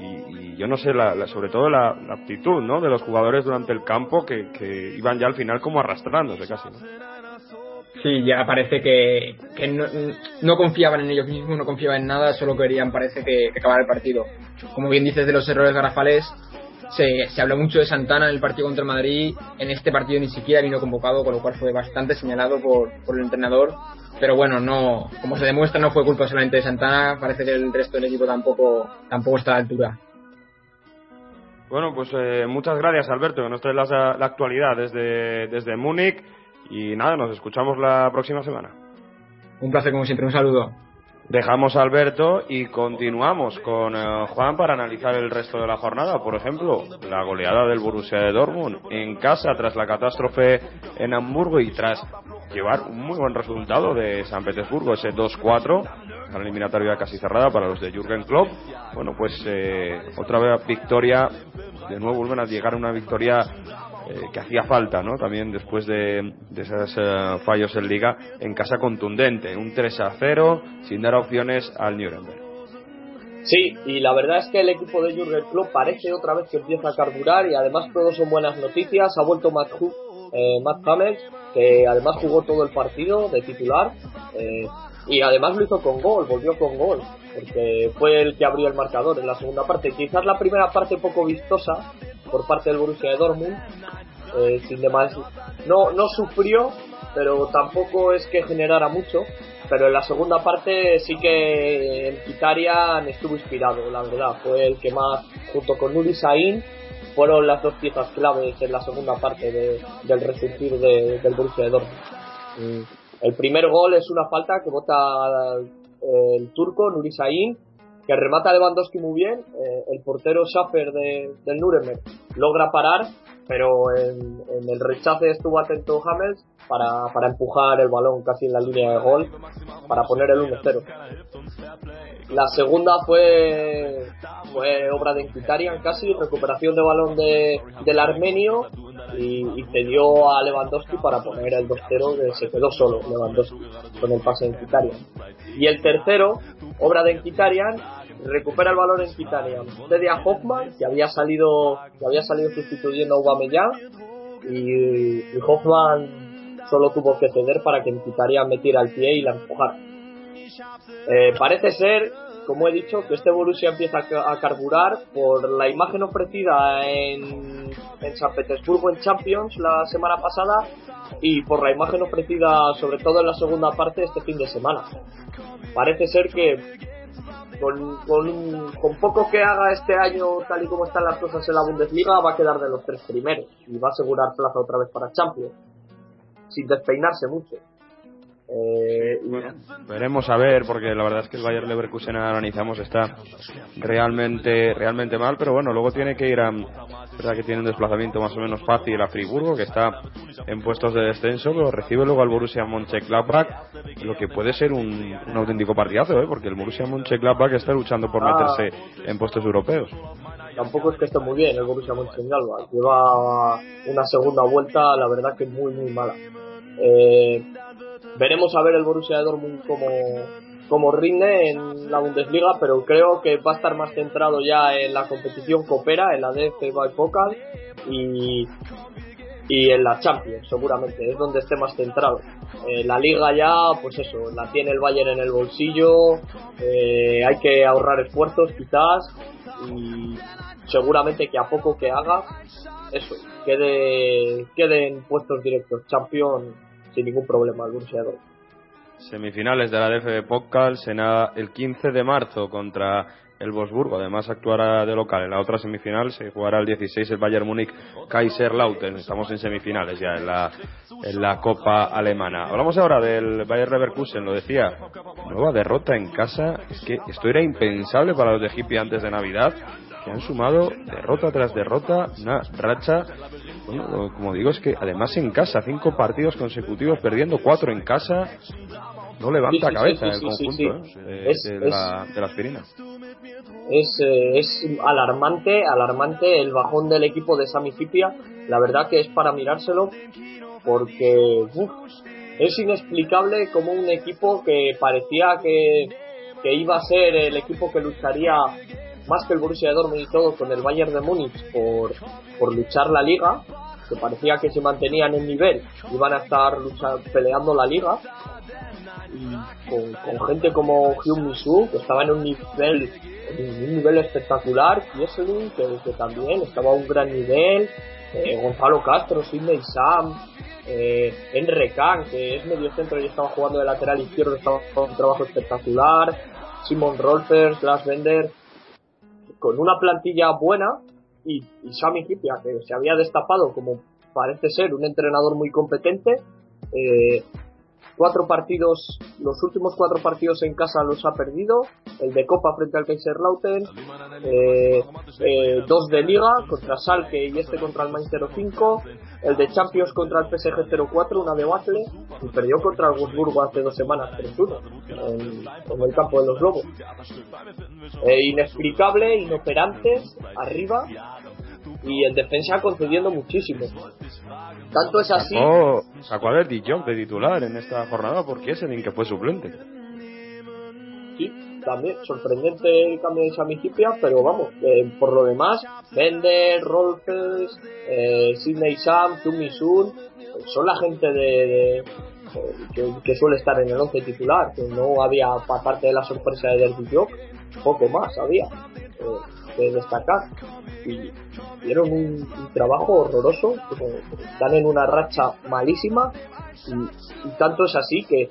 y, yo no sé, la, sobre todo la, actitud, ¿no? De los jugadores durante el campo que, iban ya al final como arrastrándose casi. Sí, ya parece que, que no, no, confiaban en ellos mismos, no confiaban en nada, solo querían, parece que, que acabar el partido. Como bien dices de los errores garrafales, se, se habló mucho de Santana en el partido contra el Madrid, en este partido ni siquiera vino convocado, con lo cual fue bastante señalado por, por el entrenador. Pero bueno, no, como se demuestra, no fue culpa solamente de Santana, parece que el resto del equipo tampoco, tampoco está a la altura. Bueno, pues eh, muchas gracias Alberto, que nos trae la, la actualidad desde, desde Múnich y nada, nos escuchamos la próxima semana. Un placer como siempre, un saludo. Dejamos a Alberto y continuamos con eh, Juan para analizar el resto de la jornada. Por ejemplo, la goleada del Borussia de Dortmund en casa tras la catástrofe en Hamburgo y tras llevar un muy buen resultado de San Petersburgo, ese 2-4, la eliminatoria casi cerrada para los de Jürgen Klopp. Bueno, pues eh, otra vez victoria, de nuevo vuelven a llegar a una victoria eh, que hacía falta, ¿no? También después de, esos eh, fallos en liga, en casa contundente, un 3 a 0, sin dar opciones al Nuremberg. Sí, y la verdad es que el equipo de Jurgen Klopp parece otra vez que empieza a carburar y además todos son buenas noticias. Ha vuelto Matt, eh, Matt que además jugó todo el partido de titular y además lo hizo con gol, volvió con gol, porque fue el que abrió el marcador en la segunda parte. Quizás la primera parte poco vistosa por parte del Borussia de Dortmund, eh, sin demás, no, no sufrió, pero tampoco es que generara mucho. Pero en la segunda parte sí que en Kitarian estuvo inspirado, la verdad. Fue el que más, junto con Nuri Sain, fueron las dos piezas claves en la segunda parte del resurgir del Borussia de Dortmund. Mm. El primer gol es una falta que vota eh, el turco Nuri Sain que remata Lewandowski muy bien, eh, el portero Schaffer de, del Nuremberg logra parar, pero en, el rechace estuvo atento Hamels para, para, empujar el balón casi en la línea de gol para poner el 1-0. La segunda fue, fue obra de Mkhitaryan casi, recuperación de balón de, del armenio y, y cedió a Lewandowski para poner el 2-0 que se quedó solo Lewandowski con el pase de Mkhitaryan. Y el tercero, obra de Mkhitaryan, recupera el balón en Mkhitaryan, cede a Hoffman que había salido que había salido sustituyendo a Aubameyang y, Hoffman solo tuvo que ceder para que Mkhitaryan metiera el pie y la empujara. Eh, parece ser, como he dicho, que este Borussia empieza a carburar por la imagen ofrecida en, en San Petersburgo en Champions la semana pasada y por la imagen ofrecida sobre todo en la segunda parte este fin de semana. Parece ser que con, con, con poco que haga este año tal y como están las cosas en la Bundesliga va a quedar de los tres primeros y va a asegurar plaza otra vez para Champions sin despeinarse mucho. Eh, y- Veremos a ver, porque la verdad es que el Bayer Leverkusen analizamos está realmente realmente mal, pero bueno, luego tiene que ir a verdad que tiene un desplazamiento más o menos fácil a Friburgo, que está en puestos de descenso, pero recibe luego al Borussia Mönchengladbach, lo que puede ser un, un auténtico partidazo, ¿eh? porque el Borussia Mönchengladbach está luchando por Ah. meterse en puestos europeos. tampoco es que esté muy bien el Borussia Mönchengladbach. Lleva una segunda vuelta, la verdad que muy muy mala. Eh, veremos a ver el Borussia Dortmund como como rinde en la Bundesliga, pero creo que va a estar más centrado ya en la competición coopera, en la DFB Pokal y y en la Champions, seguramente, es donde esté más centrado. Eh, la liga ya, pues eso, la tiene el Bayern en el bolsillo, eh, hay que ahorrar esfuerzos quizás y seguramente que a poco que haga, eso, quede, quede en puestos directos, Champions sin ningún problema Dortmund. Semifinales de la DFB Pokal será el 15 de marzo contra el Wolfsburgo. Además actuará de local. En la otra semifinal se jugará el 16 el Bayern Múnich Kaiserslautern. Estamos en semifinales ya en la, en la Copa Alemana. Hablamos ahora del Bayern Leverkusen, lo decía. Nueva derrota en casa. Es que esto era impensable para los de Hippie antes de Navidad. Que han sumado derrota tras derrota, una racha bueno, como digo, es que además en casa, cinco partidos consecutivos perdiendo, cuatro en casa, no levanta Sí, sí, cabeza sí, el conjunto ¿eh? Es- de- es- la, de la aspirina. es, eh, es alarmante, alarmante el bajón del equipo de Sami Hipia. La verdad que es para mirárselo porque uf, es inexplicable como un equipo que parecía que, que iba a ser el equipo que lucharía más que el Borussia Dortmund y todo con el Bayern de Múnich por, por luchar la liga, que parecía que se mantenían en nivel, iban a estar lucha- peleando la liga y con, con gente como Hyun Misu, que estaba en un nivel un nivel espectacular, Kieselin, que, también estaba a un gran nivel, eh, Gonzalo Castro, Sidney Sam, eh, Enre Khan, que es medio centro y estaba jugando de lateral izquierdo, estaba haciendo un trabajo espectacular, Simon Rolfers, Glass Bender, con una plantilla buena y, y Sami que se había destapado como parece ser un entrenador muy competente, eh, cuatro partidos, los últimos cuatro partidos en casa los ha perdido, el de Copa frente al Kaiserslautern, eh, eh, dos de Liga contra Salke y este contra el Mainz 05, el de Champions contra el PSG 04, una debacle, y perdió contra el Wolfsburgo hace dos semanas 3-1 en, en el campo de los Lobos. Eh, inexplicable, inoperante, arriba, y el defensa concediendo muchísimo. Tanto es así. Sacó, sacó a Verdi Job de titular en esta jornada porque es el que fue suplente. Sí, también sorprendente el cambio de Hipia, pero vamos, eh, por lo demás, Bender, Rolfes, eh, Sidney Sam, Tumi Sun, son la gente de, de- que, que suele estar en el 11 titular, que no había, aparte de la sorpresa de Derby Jock, poco más había eh, que destacar. Y dieron un, trabajo horroroso, están en una racha malísima, y, tanto es así que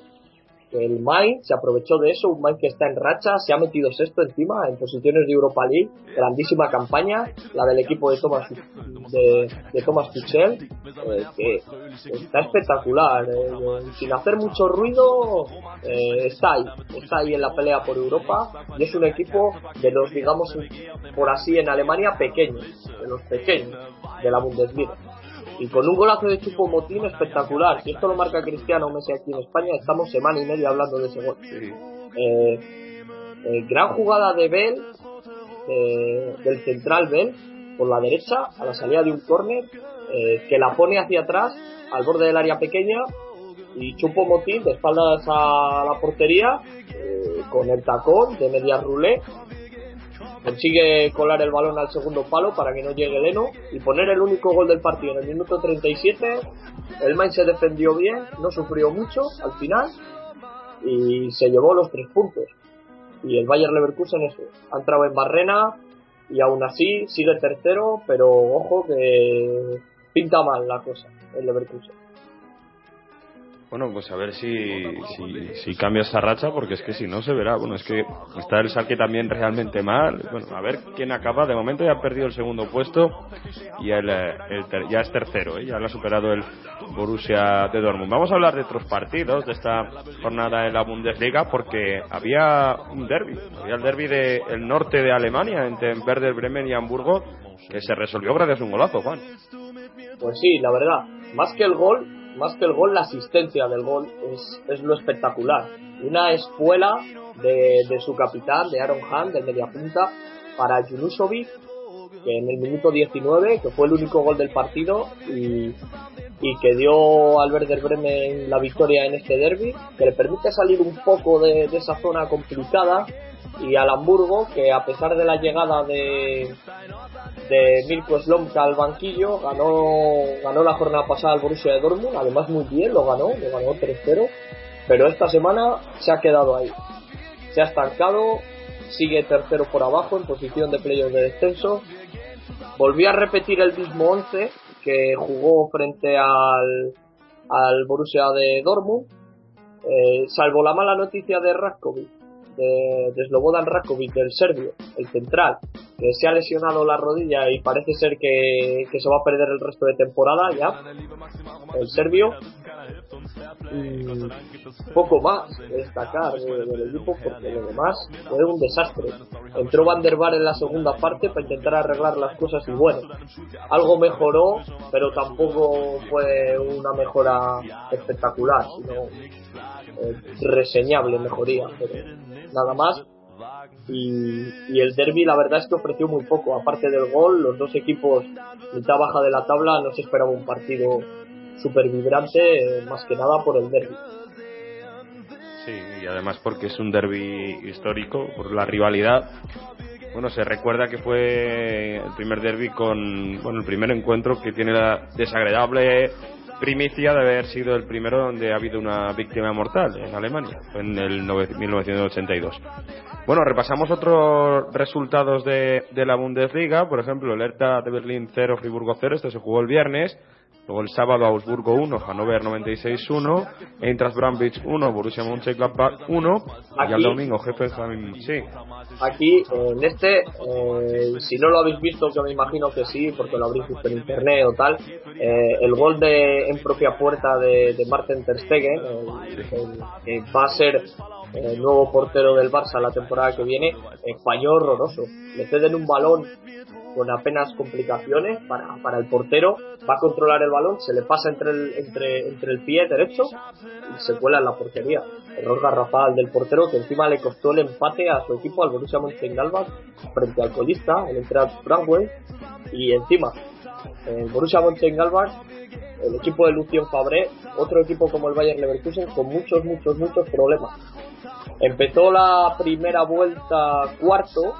el Mainz se aprovechó de eso, un Mainz que está en racha, se ha metido sexto encima en posiciones de Europa League, grandísima campaña, la del equipo de Thomas de, de Thomas Tuchel, eh, que está espectacular, eh, sin hacer mucho ruido, eh, está ahí, está ahí en la pelea por Europa y es un equipo de los, digamos, por así en Alemania pequeños, de los pequeños de la Bundesliga. Y con un golazo de Chupo Motín espectacular. Si esto lo marca Cristiano Messi aquí en España, estamos semana y media hablando de ese gol. Eh, eh, gran jugada de Bell, eh, del central Bell, por la derecha, a la salida de un córner, eh, que la pone hacia atrás, al borde del área pequeña, y Chupo Motín de espaldas a la portería, eh, con el tacón de media rulé, consigue colar el balón al segundo palo para que no llegue Leno y poner el único gol del partido en el minuto 37. El Mainz se defendió bien, no sufrió mucho al final y se llevó los tres puntos. Y el Bayer Leverkusen eso, ha entrado en barrena y aún así sigue tercero, pero ojo que pinta mal la cosa el Leverkusen. Bueno, pues a ver si, si, cambia esa racha, porque es que si no se verá. Bueno, es que está el Salque también realmente mal. Bueno, a ver quién acaba. De momento ya ha perdido el segundo puesto y el, ter- ya es tercero, ¿eh? ya lo ha superado el Borussia de Dortmund. Vamos a hablar de otros partidos de esta jornada en la Bundesliga, porque había un derby. Había el derby del norte de Alemania entre Werder Bremen y Hamburgo, que se resolvió gracias a un golazo, Juan. Pues sí, la verdad, más que el gol, más que el gol, la asistencia del gol es, es lo espectacular. Una espuela de, de su capitán, de Aaron Hunt, del mediapunta, para Junusovic, que en el minuto 19, que fue el único gol del partido y, y que dio al Werder Bremen la victoria en este derby, que le permite salir un poco de, de esa zona complicada y al Hamburgo, que a pesar de la llegada de, de Mirko Slomka al banquillo, ganó, ganó la jornada pasada al Borussia de Dortmund, además muy bien, lo ganó, lo ganó 3-0, pero esta semana se ha quedado ahí. Se ha estancado, sigue tercero por abajo en posición de playoff de descenso. Volvió a repetir el mismo 11 que jugó frente al, al Borussia de Dortmund, eh, salvo la mala noticia de Raskovic, de, de Slobodan Rakovic, del serbio, el central, que se ha lesionado la rodilla y parece ser que, se va a perder el resto de temporada ya, el serbio. Y poco más que destacar de- del equipo porque lo demás fue un desastre. Entró Van der Bar en la segunda parte para intentar arreglar las cosas y bueno, algo mejoró, pero tampoco fue una mejora espectacular, reseñable mejoría, pero nada más. Y, y el derby la verdad es que ofreció muy poco, aparte del gol, los dos equipos mitad baja de la tabla, no se esperaba un partido súper vibrante, eh, más que nada por el derby. Sí, y además porque es un derby histórico, por la rivalidad. Bueno, se recuerda que fue el primer derby con, bueno, el primer encuentro que tiene la desagradable primicia de haber sido el primero donde ha habido una víctima mortal en Alemania, en el nove- 1982. Bueno, repasamos otros resultados de, de la Bundesliga, por ejemplo, el Hertha de Berlín 0, Friburgo 0, este se jugó el viernes, luego el sábado Augsburgo 1, Hannover 96-1, Eintracht Braunschweig 1, Borussia Mönchengladbach 1, y Aquí- domingo Hoffenheim, sí, Aquí, en este, eh, si no lo habéis visto, que me imagino que sí, porque lo habréis visto en internet o tal, eh, el gol de en propia puerta de, de Martin Ter Stegen, el- el- que va a ser el nuevo portero del Barça la temporada que viene, eh, falló horroroso. Le ceden un balón con apenas complicaciones para, para el portero, va a controlar el balón, se le pasa entre el, entre, entre el pie derecho y se cuela en la portería. Error garrafal del portero que encima le costó el empate a su equipo, al Borussia Mönchengladbach, frente al colista, el Eintracht Braunschweig, y encima el Borussia Mönchengladbach, el equipo de Lucien Fabré, otro equipo como el Bayern Leverkusen con muchos, muchos, muchos problemas. Empezó la primera vuelta cuarto,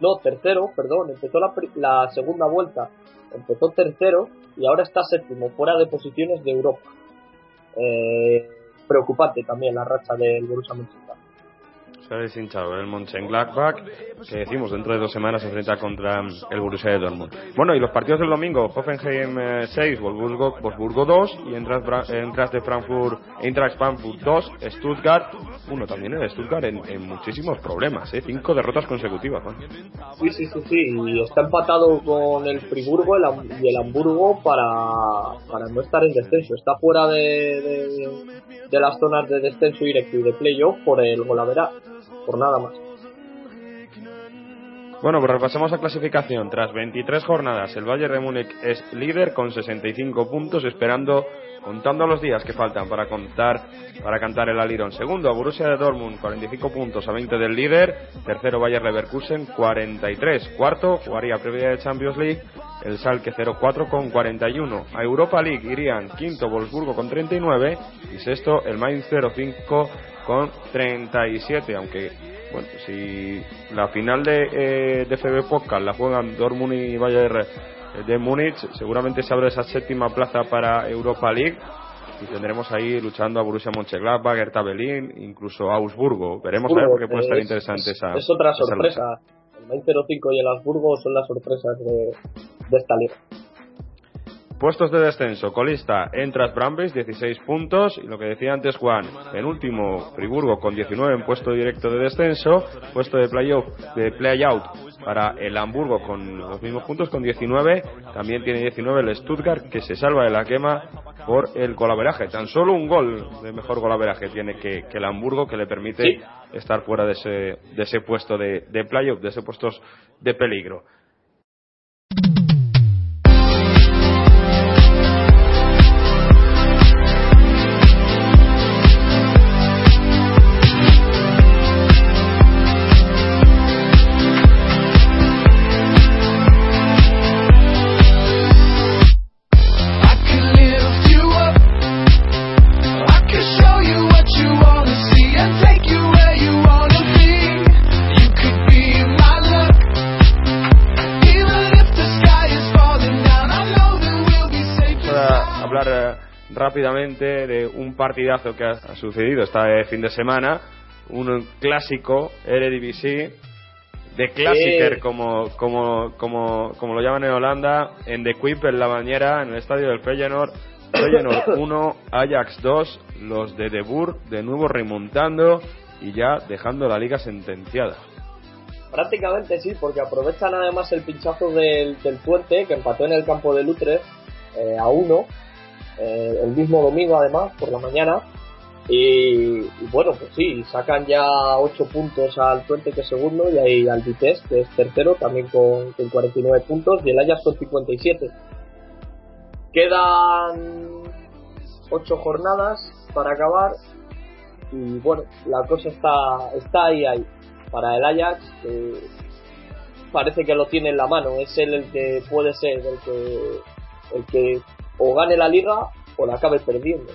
no, tercero, perdón, empezó la, segunda vuelta, empezó tercero y ahora está séptimo, fuera de posiciones de Europa. Eh, preocupante también la racha del Borussia Mönchengladbach. Se ha deshinchado el Mönchengladbach, que decimos dentro de dos semanas se enfrenta contra el Borussia de Dortmund. Bueno, y los partidos del domingo, Hoffenheim eh, 6, Wolfsburgo, Wolfsburgo 2, y Eintracht, Eintracht de Frankfurt, Eintracht Frankfurt 2, Stuttgart, uno también el Stuttgart en, en muchísimos problemas, ¿eh? cinco derrotas consecutivas. Juan. Sí, sí, sí, sí, y está empatado con el Friburgo el y el Hamburgo para, para no estar en descenso. Está fuera de, de, de las zonas de descenso directo y de playoff por el Golavera, por nada más. Bueno, pues repasemos la clasificación. Tras 23 jornadas, el Bayern de Múnich es líder con 65 puntos, esperando, contando los días que faltan para contar, para cantar el alirón. Segundo, Borussia de Dortmund, 45 puntos a 20 del líder. Tercero, Bayern Leverkusen, 43. Cuarto, jugaría previa de Champions League, el Salke 04 con 41. A Europa League irían quinto Wolfsburgo con 39 y sexto el Mainz 05 con 37, aunque bueno, si la final de, eh, de FB Podcast la juegan Dortmund y Bayern eh, de Múnich, seguramente se abre esa séptima plaza para Europa League y tendremos ahí luchando a Borussia Mönchengladbach, Hertha Berlín, incluso Augsburgo. Veremos a ver porque puede estar Es- interesante es, esa. es otra esa sorpresa. lucha. El Mainz 05 y el Habsburgo son las sorpresas de, de esta liga. Puestos de descenso, colista Entras Brambis, 16 puntos. Y lo que decía antes Juan, penúltimo Friburgo con 19 en puesto directo de descenso. Puesto de playoff, de playout para el Hamburgo con los mismos puntos, con 19. También tiene 19 el Stuttgart, que se salva de la quema por el golaveraje. Tan solo un gol de mejor golaveraje tiene que, que el Hamburgo, que le permite Sí. estar fuera de ese, de ese puesto de, de playoff, de ese puestos de peligro. Rápidamente de un partidazo que ha, sucedido este fin de semana, un clásico Eredivisie de Klassiker Sí. como, como, como, como lo llaman en Holanda, en De Kuip en la bañera, en el estadio del Feyenoord. Feyenoord [COUGHS] 1, Ajax 2, los de De Boer de nuevo remontando y ya dejando la liga sentenciada. Prácticamente sí, porque aprovechan además el pinchazo del, del Puente, que empató en el campo de Lutres eh, a uno, eh, el mismo domingo además, por la mañana. Y, bueno, pues sí, sacan ya 8 puntos al Puente que es segundo y ahí al Vitesse que es tercero también con, con 49 puntos y el Ajax con 57. Quedan 8 jornadas para acabar y bueno, la cosa está, está ahí ahí. Para el Ajax que parece que lo tiene en la mano, es él el que puede ser el que, el que o gane la liga o la acabe perdiendo.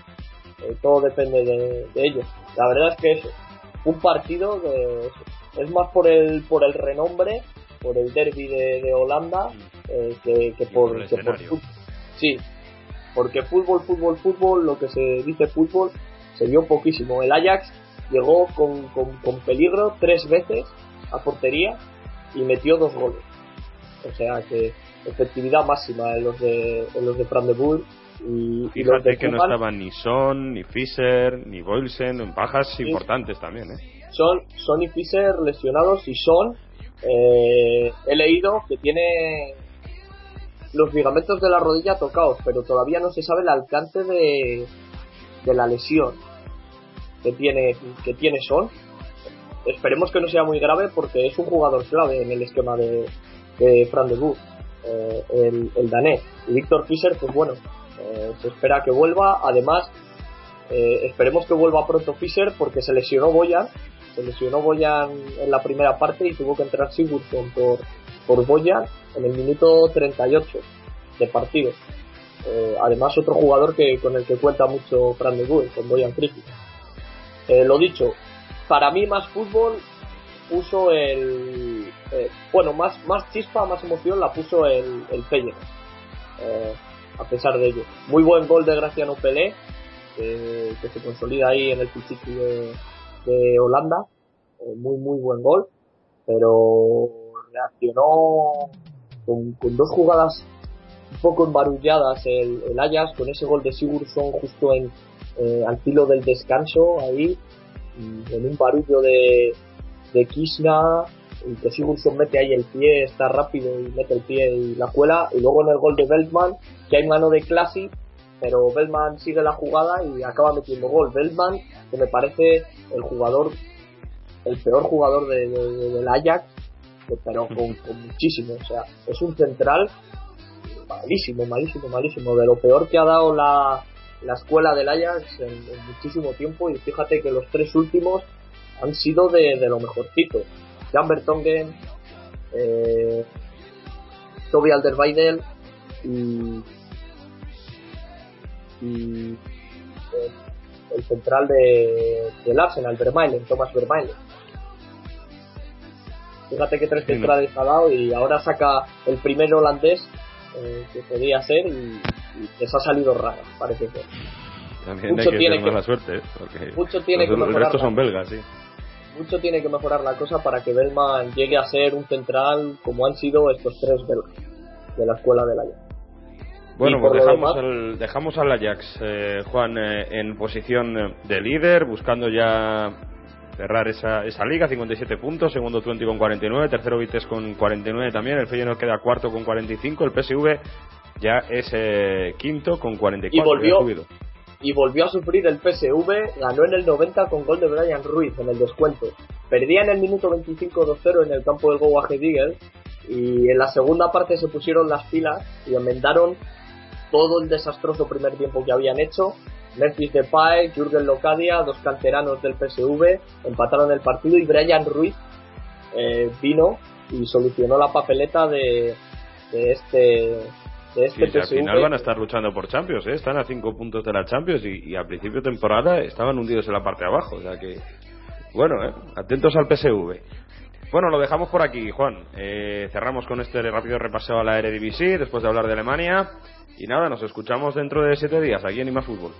Eh, todo depende de, de ellos. La verdad es que es un partido es más por el por el renombre, por el derby de, de Holanda eh, que, que por, por que por fútbol. Sí, porque fútbol, fútbol, fútbol, lo que se dice fútbol, se vio poquísimo. El Ajax llegó con, con, con peligro tres veces a portería y metió dos goles. O sea que efectividad máxima en los de, en los de Fran de Boer y, y los de Fíjate que no estaban ni Son, ni Fischer, ni Boylsen, en bajas importantes también, ¿eh? son Son y Fischer lesionados y Son eh, he leído que tiene los ligamentos de la rodilla tocados, pero todavía no se sabe el alcance de, de la lesión que tiene que tiene Son. Esperemos que no sea muy grave porque es un jugador clave en el esquema de, de Fran de eh, el, el danés. Y Víctor Fischer, pues bueno, eh, se espera que vuelva. Además, eh, esperemos que vuelva pronto Fischer porque se lesionó Boyan. Se lesionó Boyan en la primera parte y tuvo que entrar Sigurdsson por, por Boyan en el minuto 38 de partido. Además, otro jugador que con el que cuenta mucho Fran de Boer, con Boyan. Eh, lo dicho, para mí más fútbol puso el eh, bueno más más chispa más emoción la puso el, el eh, a pesar de ello. Muy buen gol de Graciano Pelé que, se consolida ahí en el Pichichi de, Holanda. Eh, muy muy buen gol pero reaccionó con, dos jugadas un poco embarulladas el, el Ajax con ese gol de Sigurdsson justo en al filo del descanso ahí en un barullo de, de Kisna y que Sigurdsson mete ahí el pie, está rápido y mete el pie y la cuela y luego en el gol de Beltman que hay mano de Classic pero Beltman sigue la jugada y acaba metiendo gol Beltman que me parece el jugador el peor jugador de, de- de- del Ajax pero con, con muchísimo. O sea, es un central malísimo, malísimo, malísimo. De lo peor que ha dado la, la escuela del Ajax en, en muchísimo tiempo. Y fíjate que los tres últimos han sido de, de lo mejorcito. Jan Vertonghen, eh, Toby Alderweireld y, y eh, el central de, del Arsenal, Vermaelen, Thomas Vermaelen. Fíjate que tres Sí, centrales ha dado y ahora saca el primer holandés eh, que podía ser y, y les ha salido raro, parece ser. También Mucho hay que tiene que- mala suerte, ¿eh? porque mucho tiene los- que el resto son belgas, sí. Mucho tiene que mejorar la cosa para que Bellman llegue a ser un central como han sido estos tres belgas de la escuela del Ajax. Bueno, pues dejamos, demás- al, dejamos al Ajax, eh, Juan, eh, en posición de líder, buscando ya cerrar esa, esa liga, 57 puntos, segundo Twenty con 49, tercero Vitesse con 49 también, el Feyenoord queda cuarto con 45, el PSV ya es eh, quinto con 44. Y volvió-. Y volvió a sufrir el PSV, ganó en el 90 con gol de Brian Ruiz en el descuento. Perdía en el minuto 25 2-0 en el campo del Go Ahead Eagles y en la segunda parte se pusieron las pilas y enmendaron todo el desastroso primer tiempo que habían hecho. Memphis Depay, Jürgen Locadia, dos canteranos del PSV, empataron el partido y Brian Ruiz eh, vino y solucionó la papeleta de este de este sí, al final van a estar luchando por Champions, ¿eh? están a 5 puntos de la Champions y, y a principio de temporada estaban hundidos en la parte de abajo. O sea que, bueno, ¿eh? atentos al PSV. Bueno, lo dejamos por aquí, Juan. Eh, cerramos con este rápido repaso a la Eredivisie después de hablar de Alemania. Y nada, nos escuchamos dentro de 7 días aquí en Ima Fútbol.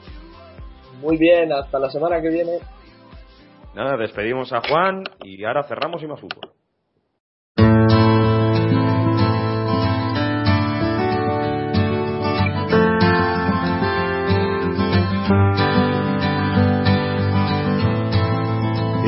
Muy bien, hasta la semana que viene. Nada, despedimos a Juan y ahora cerramos Ima Fútbol.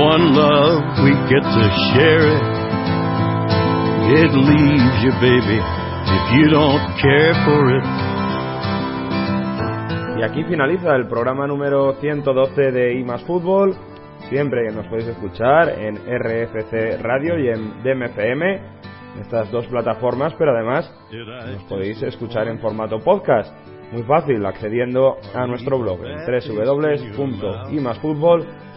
One love, we get to share it. It leaves you, baby, if you don't care for it. Y aquí finaliza el programa número 112 de IMAS Fútbol. Siempre nos podéis escuchar en RFC Radio y en DMFM, estas dos plataformas, pero además nos podéis escuchar en formato podcast. Muy fácil, accediendo a nuestro blog en www.imasfutbol.com.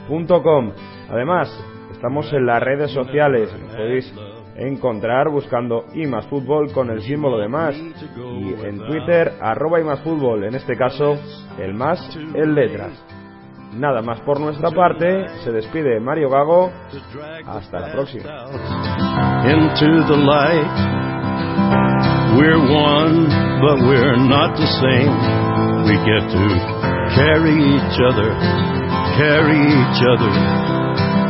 Además, estamos en las redes sociales, podéis encontrar buscando imasfutbol con el símbolo de más y en Twitter arroba imasfutbol, en este caso el más en letras. Nada más por nuestra parte, se despide Mario Gago, hasta la próxima. into the light. We're carry each other.